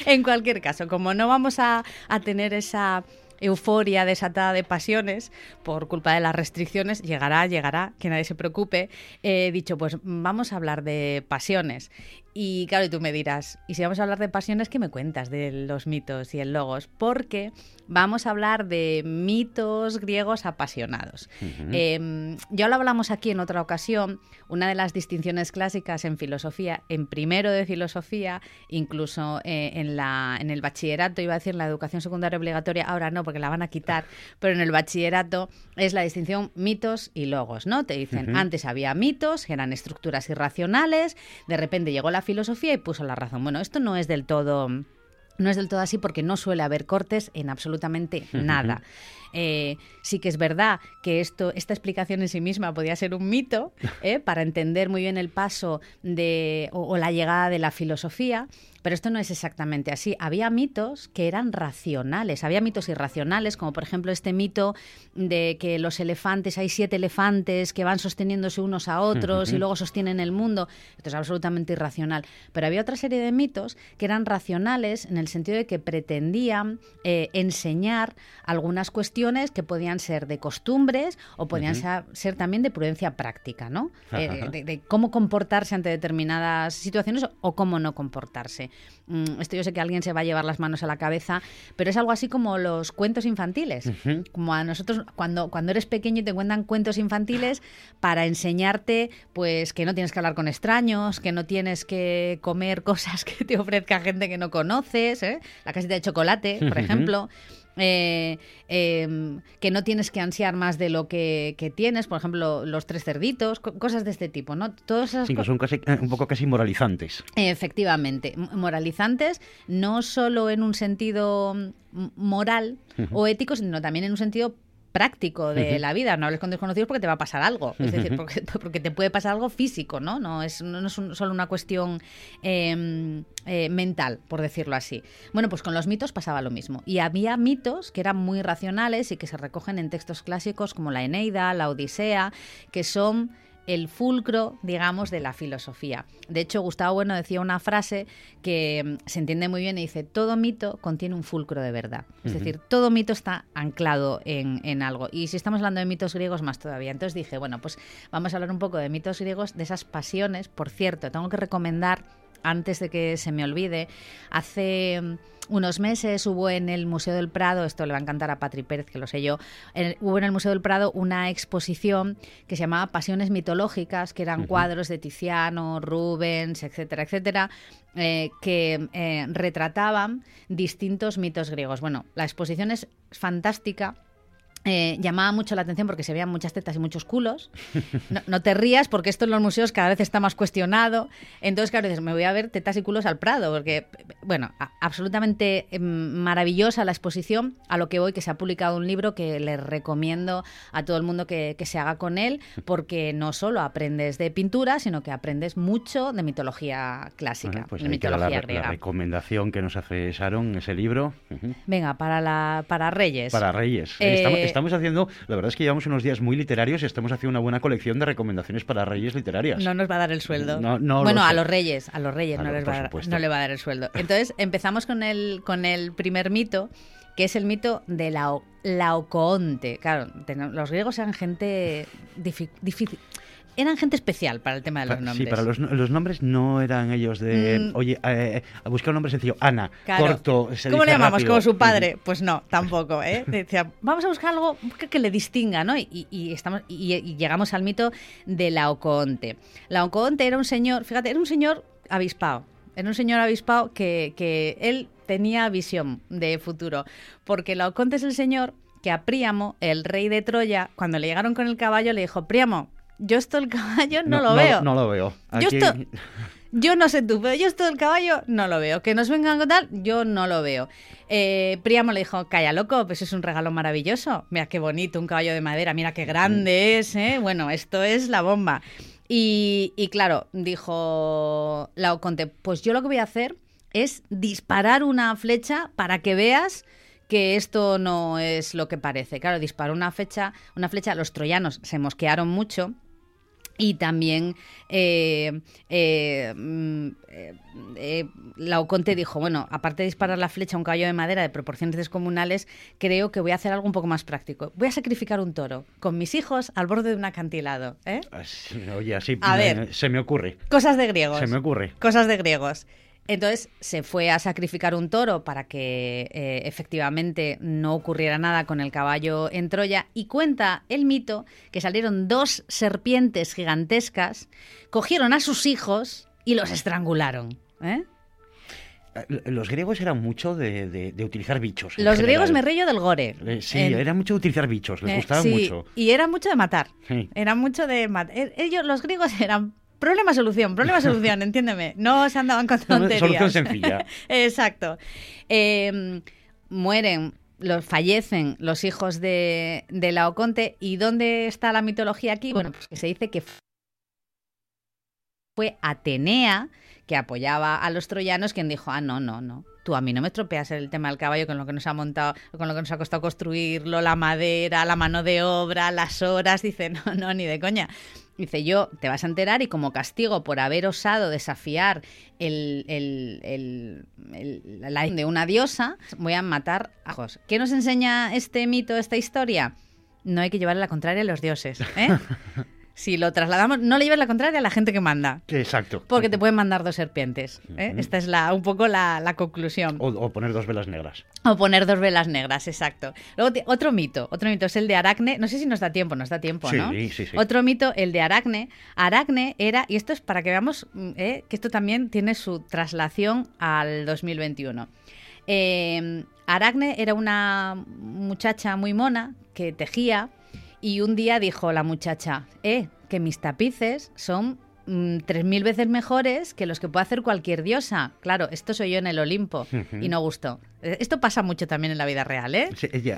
en cualquier caso, como no vamos a, tener esa euforia desatada de pasiones por culpa de las restricciones, llegará, llegará, que nadie se preocupe. He dicho, pues vamos a hablar de pasiones. Y claro, y tú me dirás, y si vamos a hablar de pasiones, ¿qué me cuentas de los mitos y el logos? Porque vamos a hablar de mitos griegos apasionados. Em, ya lo hablamos aquí en otra ocasión, una de las distinciones clásicas en filosofía, en primero de filosofía, incluso eh, en, la, en el bachillerato, iba a decir en la educación secundaria obligatoria, ahora no, porque la van a quitar, pero en el bachillerato es la distinción mitos y logos, ¿no? Te dicen, antes había mitos, eran estructuras irracionales, de repente llegó la filosofía y puso la razón. Bueno, esto no es del todo no es del todo así porque no suele haber cortes en absolutamente nada. Eh, sí que es verdad que esto, esta explicación en sí misma podía ser un mito ¿eh? para entender muy bien el paso de, o, la llegada de la filosofía, pero esto no es exactamente así. Había mitos que eran racionales, había mitos irracionales, como por ejemplo este mito de que los elefantes, hay siete elefantes que van sosteniéndose unos a otros y luego sostienen el mundo. Esto es absolutamente irracional. Pero había otra serie de mitos que eran racionales en el sentido de que pretendían eh, enseñar algunas cuestiones que podían ser de costumbres o podían ser, también de prudencia práctica, ¿no? Eh, de, cómo comportarse ante determinadas situaciones o cómo no comportarse. Mm, esto yo sé que alguien se va a llevar las manos a la cabeza, pero es algo así como los cuentos infantiles. Como a nosotros, cuando, cuando eres pequeño y te cuentan cuentos infantiles para enseñarte pues que no tienes que hablar con extraños, que no tienes que comer cosas que te ofrezca gente que no conoces, ¿eh? la casita de chocolate, por ejemplo. Eh, em, que no tienes que ansiar más de lo que, tienes, por ejemplo, los tres cerditos, cosas de este tipo, ¿no? Todas esas sí, que son casi, eh, un poco casi moralizantes. Efectivamente, moralizantes, no solo en un sentido moral o ético, sino también en un sentido práctico de la vida. No hables con desconocidos porque te va a pasar algo. Es decir, porque, te puede pasar algo físico, ¿no? No es, no es solo una cuestión em, eh, mental, por decirlo así. Bueno, pues con los mitos pasaba lo mismo. Y había mitos que eran muy racionales y que se recogen en textos clásicos como la Eneida, la Odisea, que son el fulcro, digamos, de la filosofía. De hecho, Gustavo Bueno decía una frase que mm, se entiende muy bien y dice, todo mito contiene un fulcro de verdad. Es decir, todo mito está anclado en, en, algo. Y si estamos hablando de mitos griegos, más todavía. Entonces dije, bueno, pues vamos a hablar un poco de mitos griegos, de esas pasiones. Por cierto, tengo que recomendar antes de que se me olvide, hace mm, unos meses hubo en el Museo del Prado, esto le va a encantar a Patri Pérez, que lo sé yo, hubo en el Museo del Prado una exposición que se llamaba Pasiones mitológicas, que eran cuadros de Tiziano, Rubens, etcétera, etcétera, eh, que eh, retrataban distintos mitos griegos. Bueno, la exposición es fantástica eh, llamaba mucho la atención porque se veían muchas tetas y muchos culos. No, te rías porque esto en los museos cada vez está más cuestionado. Entonces, claro, dices, me voy a ver tetas y culos al Prado, porque, bueno, absolutamente em, maravillosa la exposición. A lo que voy, que se ha publicado un libro que le recomiendo a todo el mundo que, se haga con él, porque no solo aprendes de pintura, sino que aprendes mucho de mitología clásica, pues de mitología la, La recomendación que nos hace Sharon, ese libro. Venga, para, la, para Reyes. Para Reyes. Eh, estamos haciendo, la verdad es que llevamos unos días muy literarios y estamos haciendo una buena colección de recomendaciones para reyes literarias. No nos va a dar el sueldo. bueno, a los reyes, a los reyes no, les va a dar, no le va a dar el sueldo. Entonces, empezamos con el, con el primer mito, que es el mito de la Laocoonte. Claro, los griegos eran gente difícil eran gente especial para el tema de los nombres. Sí, para los, nombres no eran ellos de, mm. oye, eh, a buscar un nombre sencillo, Ana, corto, se ¿Cómo le llamamos? Como su padre. Pues no, tampoco. ¿eh? Decía, vamos a buscar algo que, le distinga, ¿no? Y, estamos, y, llegamos al mito de Laocoonte. Laocoonte era un señor, fíjate, era un señor avispado. Era un señor avispado que, que él tenía visión de futuro. Porque Laoconte es el señor que a Príamo, el rey de Troya, cuando le llegaron con el caballo, le dijo, Príamo, yo esto el caballo no, lo veo. No, lo veo. Yo, esto, yo no sé tú, pero yo esto del caballo no lo veo. Que nos vengan con tal, yo no lo veo. Eh, Príamo le dijo, calla loco, pues es un regalo maravilloso. Mira qué bonito, un caballo de madera, mira qué grande es, ¿eh? Bueno, esto es la bomba. Y, y claro, dijo Laoconte, pues yo lo que voy a hacer es disparar una flecha para que veas que esto no es lo que parece. Claro, disparó una flecha, una flecha, los troyanos se mosquearon mucho y también eh, eh, mm, eh, Laoconte dijo, bueno, aparte de disparar la flecha a un caballo de madera de proporciones descomunales, creo que voy a hacer algo un poco más práctico. Voy a sacrificar un toro con mis hijos al borde de un acantilado. Oye, así a ver, se me ocurre. Cosas de griegos. Se me ocurre. Cosas de griegos. Entonces se fue a sacrificar un toro para que eh, efectivamente no ocurriera nada con el caballo en Troya y cuenta el mito que salieron dos serpientes gigantescas, cogieron a sus hijos y los estrangularon. ¿eh? Eh, los griegos eran mucho de, utilizar bichos. Los griegos me reyo del gore. sí, era mucho de utilizar bichos, les gustaba mucho. Y era mucho de matar. Era mucho de matar. Ellos, los griegos eran Problema, solución, problema, solución, entiéndeme. No se andaban con tonterías. Solución sencilla. Exacto. Em, mueren, los, fallecen los hijos de, de Laoconte. ¿Y dónde está la mitología aquí? Bueno, pues que se dice que fue Atenea que apoyaba a los troyanos quien dijo, ah, no, no, no, tú a mí no me estropeas el tema del caballo con lo que nos ha montado, con lo que nos ha costado construirlo, la madera, la mano de obra, las horas, dice, no, no, ni de coña. Dice, yo te vas a enterar y como castigo por haber osado desafiar el, el, la de una diosa, voy a matar a Jos. ¿Qué nos enseña este mito, esta historia? No hay que llevarle la contraria a los dioses. ¿eh? si lo trasladamos, no le lleves la contraria a la gente que manda. Exacto. Porque te pueden mandar dos serpientes. ¿eh? Esta es la, un poco la, conclusión. O, poner dos velas negras. O poner dos velas negras, exacto. Luego, otro mito, otro mito es el de Aracne. No sé si nos da tiempo, nos da tiempo, ¿no? Sí, sí, sí. Otro mito, el de Aracne. Aracne era, y esto es para que veamos mm, ¿eh? que esto también tiene su traslación al 2021. Eh, Aracne era una muchacha muy mona que tejía y un día dijo la muchacha, eh, que mis tapices son mm, tres mil veces mejores que los que puede hacer cualquier diosa. Claro, esto soy yo en el Olimpo y no gustó. Eh, esto pasa mucho también en la vida real, ¿eh?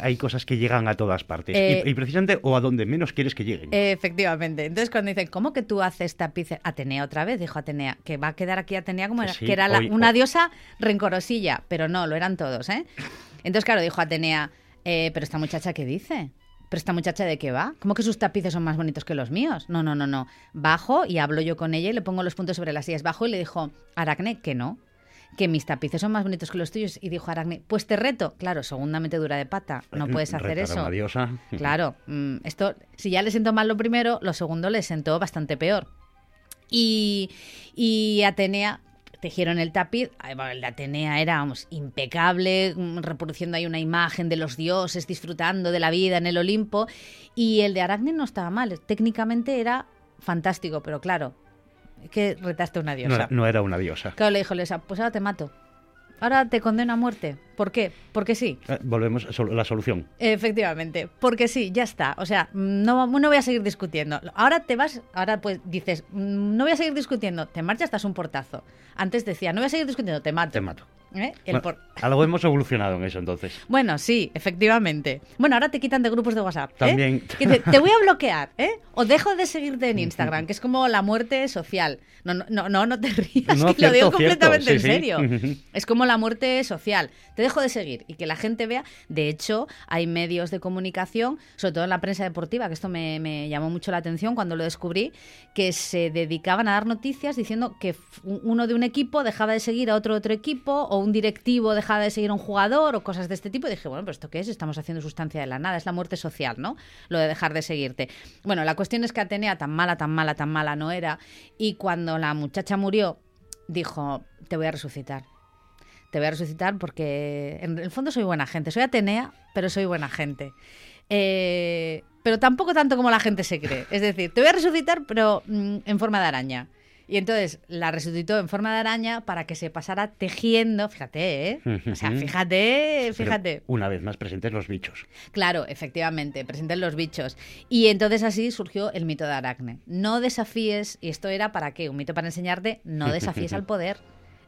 hay cosas que llegan a todas partes y, eh, precisamente o a donde menos quieres que lleguen. efectivamente. Entonces cuando dicen, ¿cómo que tú haces tapices? Atenea otra vez, dijo Atenea, que va a quedar aquí Atenea como era, que era una diosa rencorosilla, pero no, lo eran todos, ¿eh? Entonces claro, dijo Atenea, pero esta muchacha, ¿qué dice? ¿Pero esta muchacha de qué va? ¿Cómo que sus tapices son más bonitos que los míos? No, no, no, no. Bajo y hablo yo con ella y le pongo los puntos sobre las sillas. Bajo y le dijo, Aracne, que no, que mis tapices son más bonitos que los tuyos. Y dijo Aracne, pues te reto. Claro, segundamente dura de pata. No puedes hacer eso. Claro, mm, esto, si ya le siento mal lo primero, lo segundo le sentó bastante peor. Y, y Atenea tejieron el tapiz. El de Atenea era impecable, mm, reproduciendo ahí una imagen de los dioses disfrutando de la vida en el Olimpo. Y el de Aracne no estaba mal, técnicamente era fantástico, pero claro, que retaste una diosa. No, era una diosa. Claro, le dijo Lesa, pues ahora te mato. Ahora te condeno a muerte. ¿Por qué? Porque sí. Eh, volvemos a la solución. Efectivamente, porque sí, ya está. O sea, no, no voy a seguir discutiendo. Ahora te vas, ahora pues dices, mm, no voy a seguir discutiendo, te marchas, estás un portazo. Antes decía, no voy a seguir discutiendo, te mato. Te mato. ¿Eh? Algo hemos evolucionado en eso entonces. Bueno, sí, efectivamente. Bueno, ahora te quitan de grupos de WhatsApp. ¿eh? También. te voy a bloquear, ¿eh? O dejo de seguirte en Instagram, que es como la muerte social. No, no, no, no te rías, que lo digo completamente en serio. Es como la muerte social. Te dejo de seguir y que la gente vea. De hecho, hay medios de comunicación, sobre todo en la prensa deportiva, que esto me, me llamó mucho la atención cuando lo descubrí, que se dedicaban a dar noticias diciendo que uno de un equipo dejaba de seguir a otro otro equipo o un directivo dejaba de seguir a un jugador o cosas de este tipo. Y dije, bueno, pero ¿esto qué es? Estamos haciendo sustancia de la nada, es la muerte social, ¿no? Lo de dejar de seguirte. Bueno, la cuestión es que Atenea tan mala, tan mala, tan mala no era. Y cuando la muchacha murió, dijo, te voy a resucitar. Te voy a resucitar porque en el fondo soy buena gente. Soy Atenea, pero soy buena gente. Eh, pero tampoco tanto como la gente se cree. Es decir, te voy a resucitar, pero mm, en forma de araña. Y entonces la resucitó en forma de araña para que se pasara tejiendo, fíjate, ¿eh? O sea, fíjate, fíjate. una vez más presentes los bichos. Claro, efectivamente, presentes los bichos. Y entonces así surgió el mito de Aracne. No desafíes, y esto era para qué, un mito para enseñarte, no desafíes al poder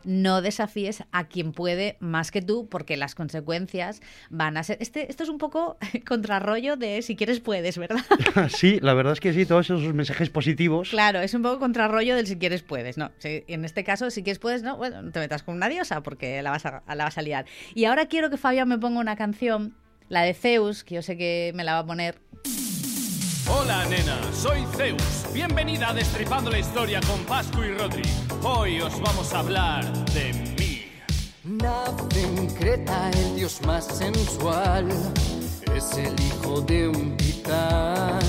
no desafíes a quien puede más que tú, porque las consecuencias van a ser. Este, esto es un poco contrarrollo de si quieres puedes, ¿verdad? sí, la verdad es que sí, todos esos mensajes positivos. Claro, es un poco contrarrollo del si quieres puedes, ¿no? en este caso, si quieres puedes, no, bueno, no te metas con una diosa porque la vas a, la vas a liar. Y ahora quiero que Fabián me ponga una canción, la de Zeus, que yo sé que me la va a poner. Hola nena, soy Zeus. Bienvenida a Destripando la Historia con Pascu y Rodri. Hoy os vamos a hablar de mí. Nace en Creta el dios más sensual. Es el hijo de un titán.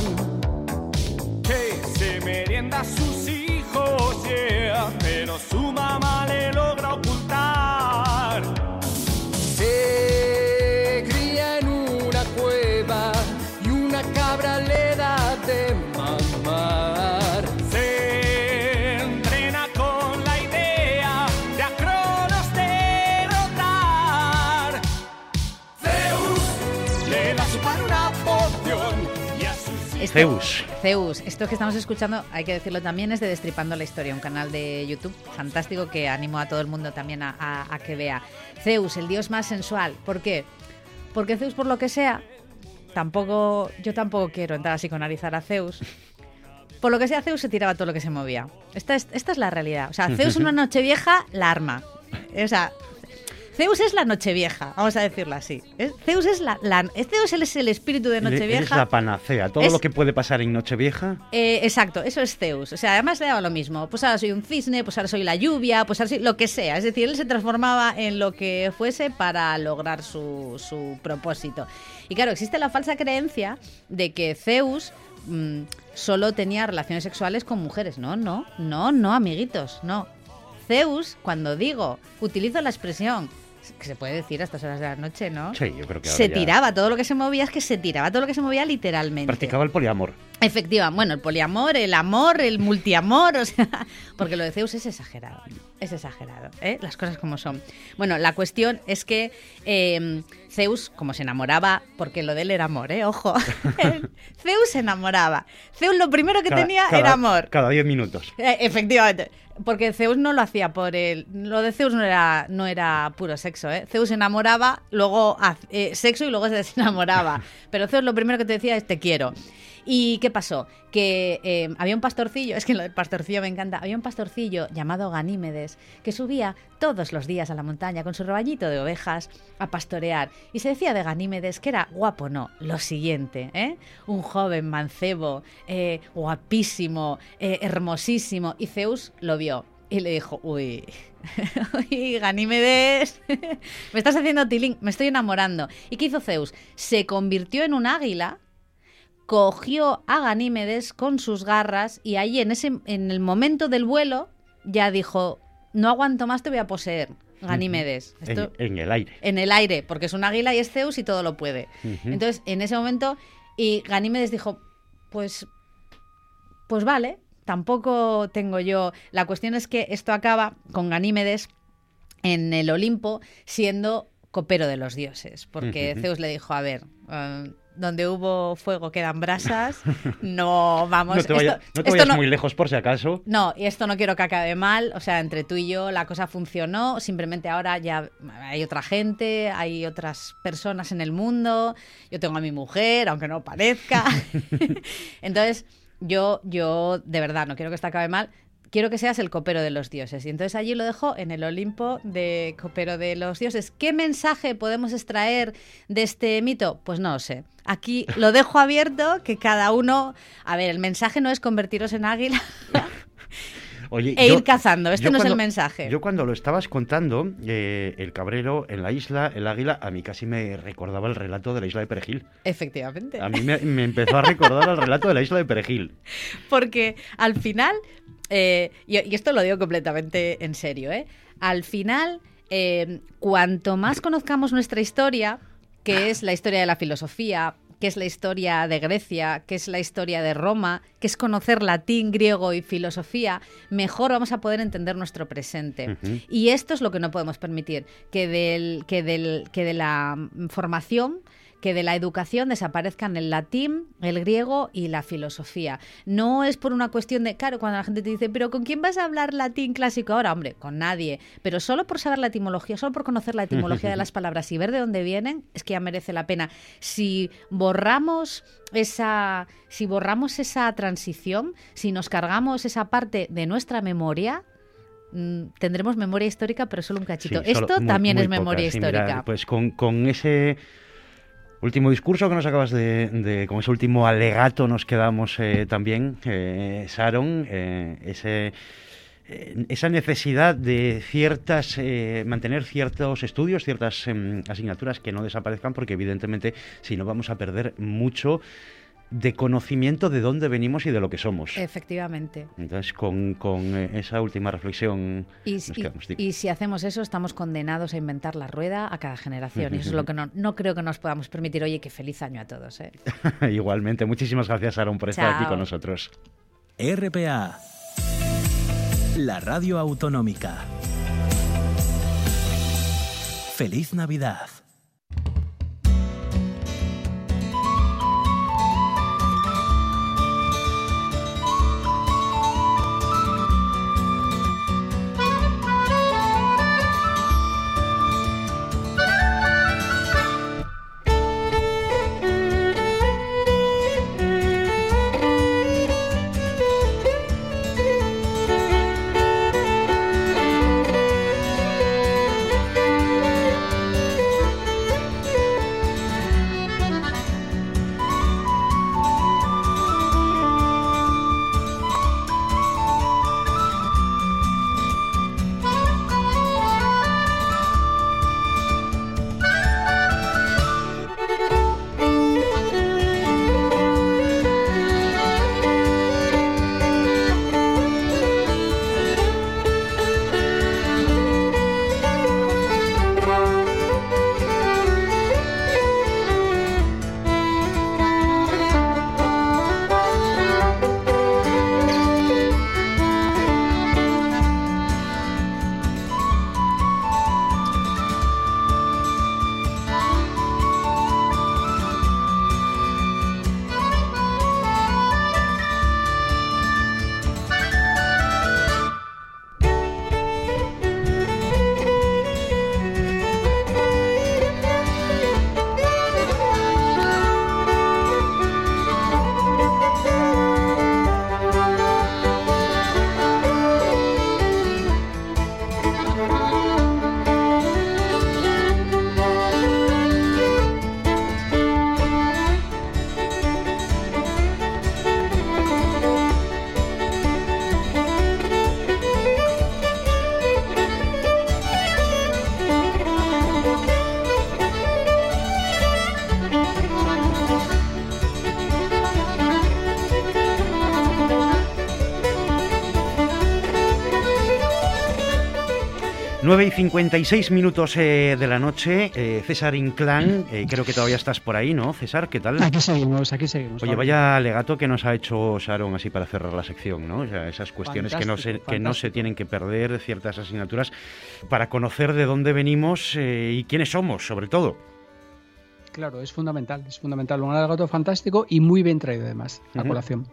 Que se merienda a sus hijos, yeah, pero su mamá le logra a Zeus. Zeus, esto que estamos escuchando, hay que decirlo también, es de Destripando la Historia, un canal de YouTube fantástico que animo a todo el mundo también a, a que vea. Zeus, el dios más sensual. ¿Por qué? Porque Zeus, por lo que sea, tampoco, yo tampoco quiero entrar así con analizar a Zeus. Por lo que sea, Zeus se tiraba todo lo que se movía. Esta es, esta es la realidad. O sea, Zeus una noche vieja la arma. O sea, Zeus es la Nochevieja, vamos a decirlo así. Zeus es la, Zeus es el espíritu de Nochevieja. Es la panacea, todo lo que puede pasar en Nochevieja. Eh, exacto, eso es Zeus. O sea, además le daba lo mismo. Pues ahora soy un cisne, pues ahora soy la lluvia, pues ahora soy lo que sea. Es decir, él se transformaba en lo que fuese para lograr su, su propósito. Y claro, existe la falsa creencia de que Zeus mm, solo tenía relaciones sexuales con mujeres. No, no, no, no, amiguitos, no. Zeus, cuando digo, utilizo la expresión que se puede decir a estas horas de la noche, ¿no? Sí, yo creo que Se tiraba, todo lo que se movía es que se tiraba todo lo que se movía literalmente. Practicaba el poliamor. Efectiva, bueno, el poliamor, el amor, el multiamor, o sea, porque lo de Zeus es exagerado, es exagerado, ¿eh? las cosas como son. Bueno, la cuestión es que em, Zeus, como se enamoraba, porque lo de él era amor, ¿eh? ojo, Zeus se enamoraba. Zeus lo primero que tenía era amor. Cada 10 minutos. Eh, efectivamente, porque Zeus no lo hacía por él, lo de Zeus no era, no era puro sexo, ¿eh? Zeus se enamoraba, luego eh, sexo y luego se desenamoraba, pero Zeus lo primero que te decía es te quiero. ¿Y qué pasó? Que eh, había un pastorcillo, es que lo del pastorcillo me encanta, había un pastorcillo llamado Ganímedes que subía todos los días a la montaña con su rebañito de ovejas a pastorear. Y se decía de Ganímedes que era guapo, no, lo siguiente, ¿eh? Un joven mancebo, eh, guapísimo, hermosísimo. Y Zeus lo vio y le dijo, uy, uy, Ganímedes, me estás haciendo tiling, me estoy enamorando. ¿Y qué hizo Zeus? Se convirtió en un águila cogió a Ganímedes con sus garras y ahí en, ese, en el momento del vuelo ya dijo, no aguanto más, te voy a poseer. Ganímedes. en, el aire. En el aire, porque es un águila y es Zeus y todo lo puede. Entonces, en ese momento, y Ganímedes dijo, pues, pues vale, tampoco tengo yo. La cuestión es que esto acaba con Ganímedes en el Olimpo siendo copero de los dioses, porque Zeus le dijo, a ver, eh, donde hubo fuego quedan brasas. No vamos. No te, vayas muy lejos por si acaso. No, y esto no quiero que acabe mal. O sea, entre tú y yo la cosa funcionó. Simplemente ahora ya hay otra gente, hay otras personas en el mundo. Yo tengo a mi mujer, aunque no parezca. Entonces, yo, yo de verdad no quiero que esto acabe mal quiero que seas el copero de los dioses. Y entonces allí lo dejo en el Olimpo de copero de los dioses. ¿Qué mensaje podemos extraer de este mito? Pues no lo sé. Aquí lo dejo abierto, que cada uno... A ver, el mensaje no es convertiros en águila. e ir cazando. Este no es el mensaje. Yo cuando lo estabas contando, eh, el cabrero en la isla, el águila, a mí casi me recordaba el relato de la isla de Perejil. Efectivamente. A mí me, me empezó a recordar el relato de la isla de Perejil. Porque al final eh, y, esto lo digo completamente en serio, ¿eh? Al final, eh, cuanto más conozcamos nuestra historia, que es la historia de la filosofía, que es la historia de Grecia, que es la historia de Roma, que es conocer latín, griego y filosofía, mejor vamos a poder entender nuestro presente. Y esto es lo que no podemos permitir, que, del, que, del, que de la formación que de la educación desaparezcan el latín, el griego y la filosofía. No es por una cuestión de, claro, cuando la gente te dice, pero ¿con quién vas a hablar latín clásico ahora? Hombre, con nadie. Pero solo por saber la etimología, solo por conocer la etimología de las palabras y ver de dónde vienen, es que ya merece la pena. Si borramos esa, si borramos esa transición, si nos cargamos esa parte de nuestra memoria, mm, tendremos memoria histórica, pero solo un cachito. Esto también es memoria histórica. pues con, con ese Último discurso que nos acabas de, con ese último alegato nos quedamos eh, también, eh, Sharon, eh, esa necesidad de ciertas, mantener ciertos estudios, ciertas em, asignaturas que no desaparezcan, porque evidentemente si no vamos a perder mucho de conocimiento de dónde venimos y de lo que somos. Efectivamente. Entonces, con, eh, esa última reflexión. Y, si hacemos eso, estamos condenados a inventar la rueda a cada generación. y eso es lo que no, no, creo que nos podamos permitir. Oye, qué feliz año a todos. ¿eh? Igualmente. Muchísimas gracias, Aaron, por estar aquí con nosotros. RPA, la radio autonómica. Feliz Navidad. 9 y 56 minutos eh, de la noche, eh, César Inclán, eh, creo que todavía estás por ahí, ¿no? César, ¿qué tal? Aquí seguimos, aquí seguimos. Oye, vaya legato que nos ha hecho Sharon así para cerrar la sección, ¿no? O sea, esas cuestiones que no, se, que no se tienen que perder, ciertas asignaturas, para conocer de dónde venimos y quiénes somos, sobre todo. Claro, es fundamental, es fundamental. Un alegato fantástico y muy bien traído además, a colación.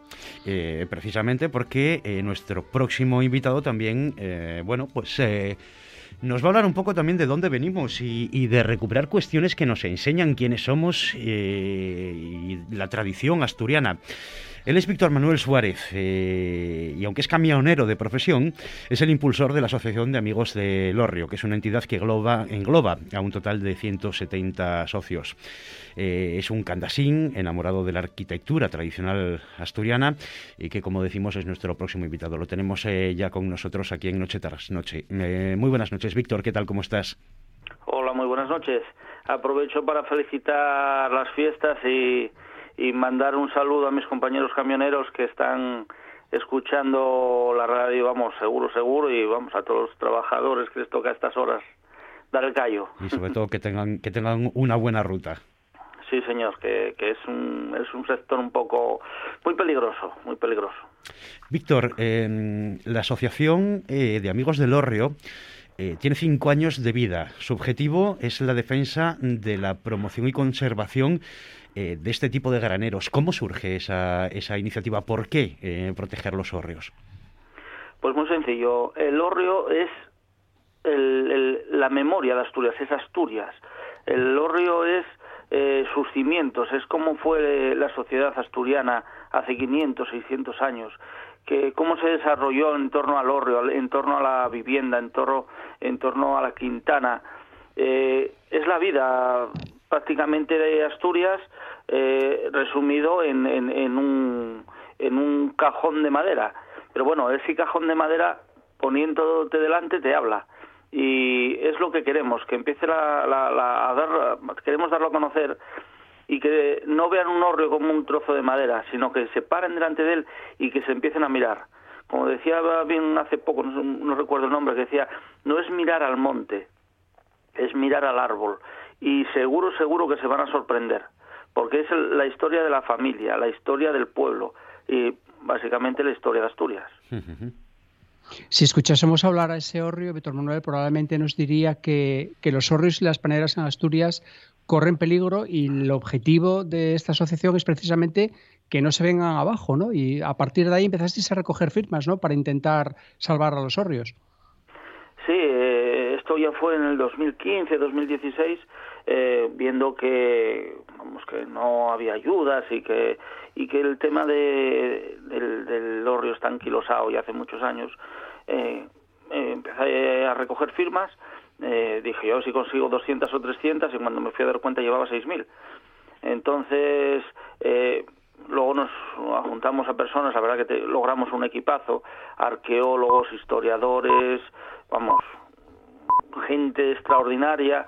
precisamente porque nuestro próximo invitado también, bueno, pues nos va a hablar un poco también de dónde venimos y, de recuperar cuestiones que nos enseñan quiénes somos eh, y la tradición asturiana. Él es Víctor Manuel Suárez eh, y aunque es camionero de profesión, es el impulsor de la Asociación de Amigos de Lorrio, que es una entidad que engloba, a un total de 170 socios. Eh, es un candasín enamorado de la arquitectura tradicional asturiana y que, como decimos, es nuestro próximo invitado. Lo tenemos eh, ya con nosotros aquí en Noche tras Noche. muy buenas noches, Víctor. ¿Qué tal? ¿Cómo estás? Hola, muy buenas noches. Aprovecho para felicitar las fiestas y y mandar un saludo a mis compañeros camioneros que están escuchando la radio, vamos, seguro, seguro, y vamos a todos los trabajadores que les toca a estas horas dar el callo. Y sobre todo que tengan, que tengan una buena ruta. Sí, señor, que, que es, un, es un sector un poco muy peligroso, muy peligroso. Víctor, la Asociación eh, de Amigos del Orrio eh, tiene cinco años de vida. Su objetivo es la defensa de la promoción y conservación eh, de este tipo de graneros. ¿Cómo surge esa, esa iniciativa? ¿Por qué eh, proteger los hórreos? Pues muy sencillo. El hórreo es la memoria de Asturias, es Asturias. El hórreo es eh, sus cimientos, es como fue la sociedad asturiana hace 500, 600 años, que cómo se desarrolló en torno al hórreo, en torno a la vivienda, en torno, en torno a la quintana. es la vida prácticamente de Asturias eh, resumido en, en, un, en un cajón de madera. Pero bueno, ese cajón de madera poniéndote delante te habla. Y es lo que queremos, que empiece la, la, a dar, queremos darlo a conocer y que no vean un horrio como un trozo de madera, sino que se paren delante de él y que se empiecen a mirar. Como decía bien hace poco, no, no recuerdo el nombre, que decía, no es mirar al monte, es mirar al árbol y seguro, seguro que se van a sorprender, porque es la historia de la familia, la historia del pueblo y básicamente la historia de Asturias. Si escuchásemos hablar a ese horrio, Víctor Manuel probablemente nos diría que, que los horrios y las paneras en Asturias corren peligro y el objetivo de esta asociación es precisamente que no se vengan abajo, ¿no? Y a partir de ahí empezasteis a recoger firmas, ¿no? Para intentar salvar a los horrios. Sí, eh, esto ya fue en el 2015, 2016 eh, viendo que vamos que no había ayudas y que y que el tema de, del, del está anquilosado ya hace muchos años eh, eh, empecé a recoger firmas eh, dije yo si consigo 200 o 300 y cuando me fui a dar cuenta llevaba 6.000 entonces eh, luego nos juntamos a personas, la verdad que logramos un equipazo, arqueólogos, historiadores, vamos, gente extraordinaria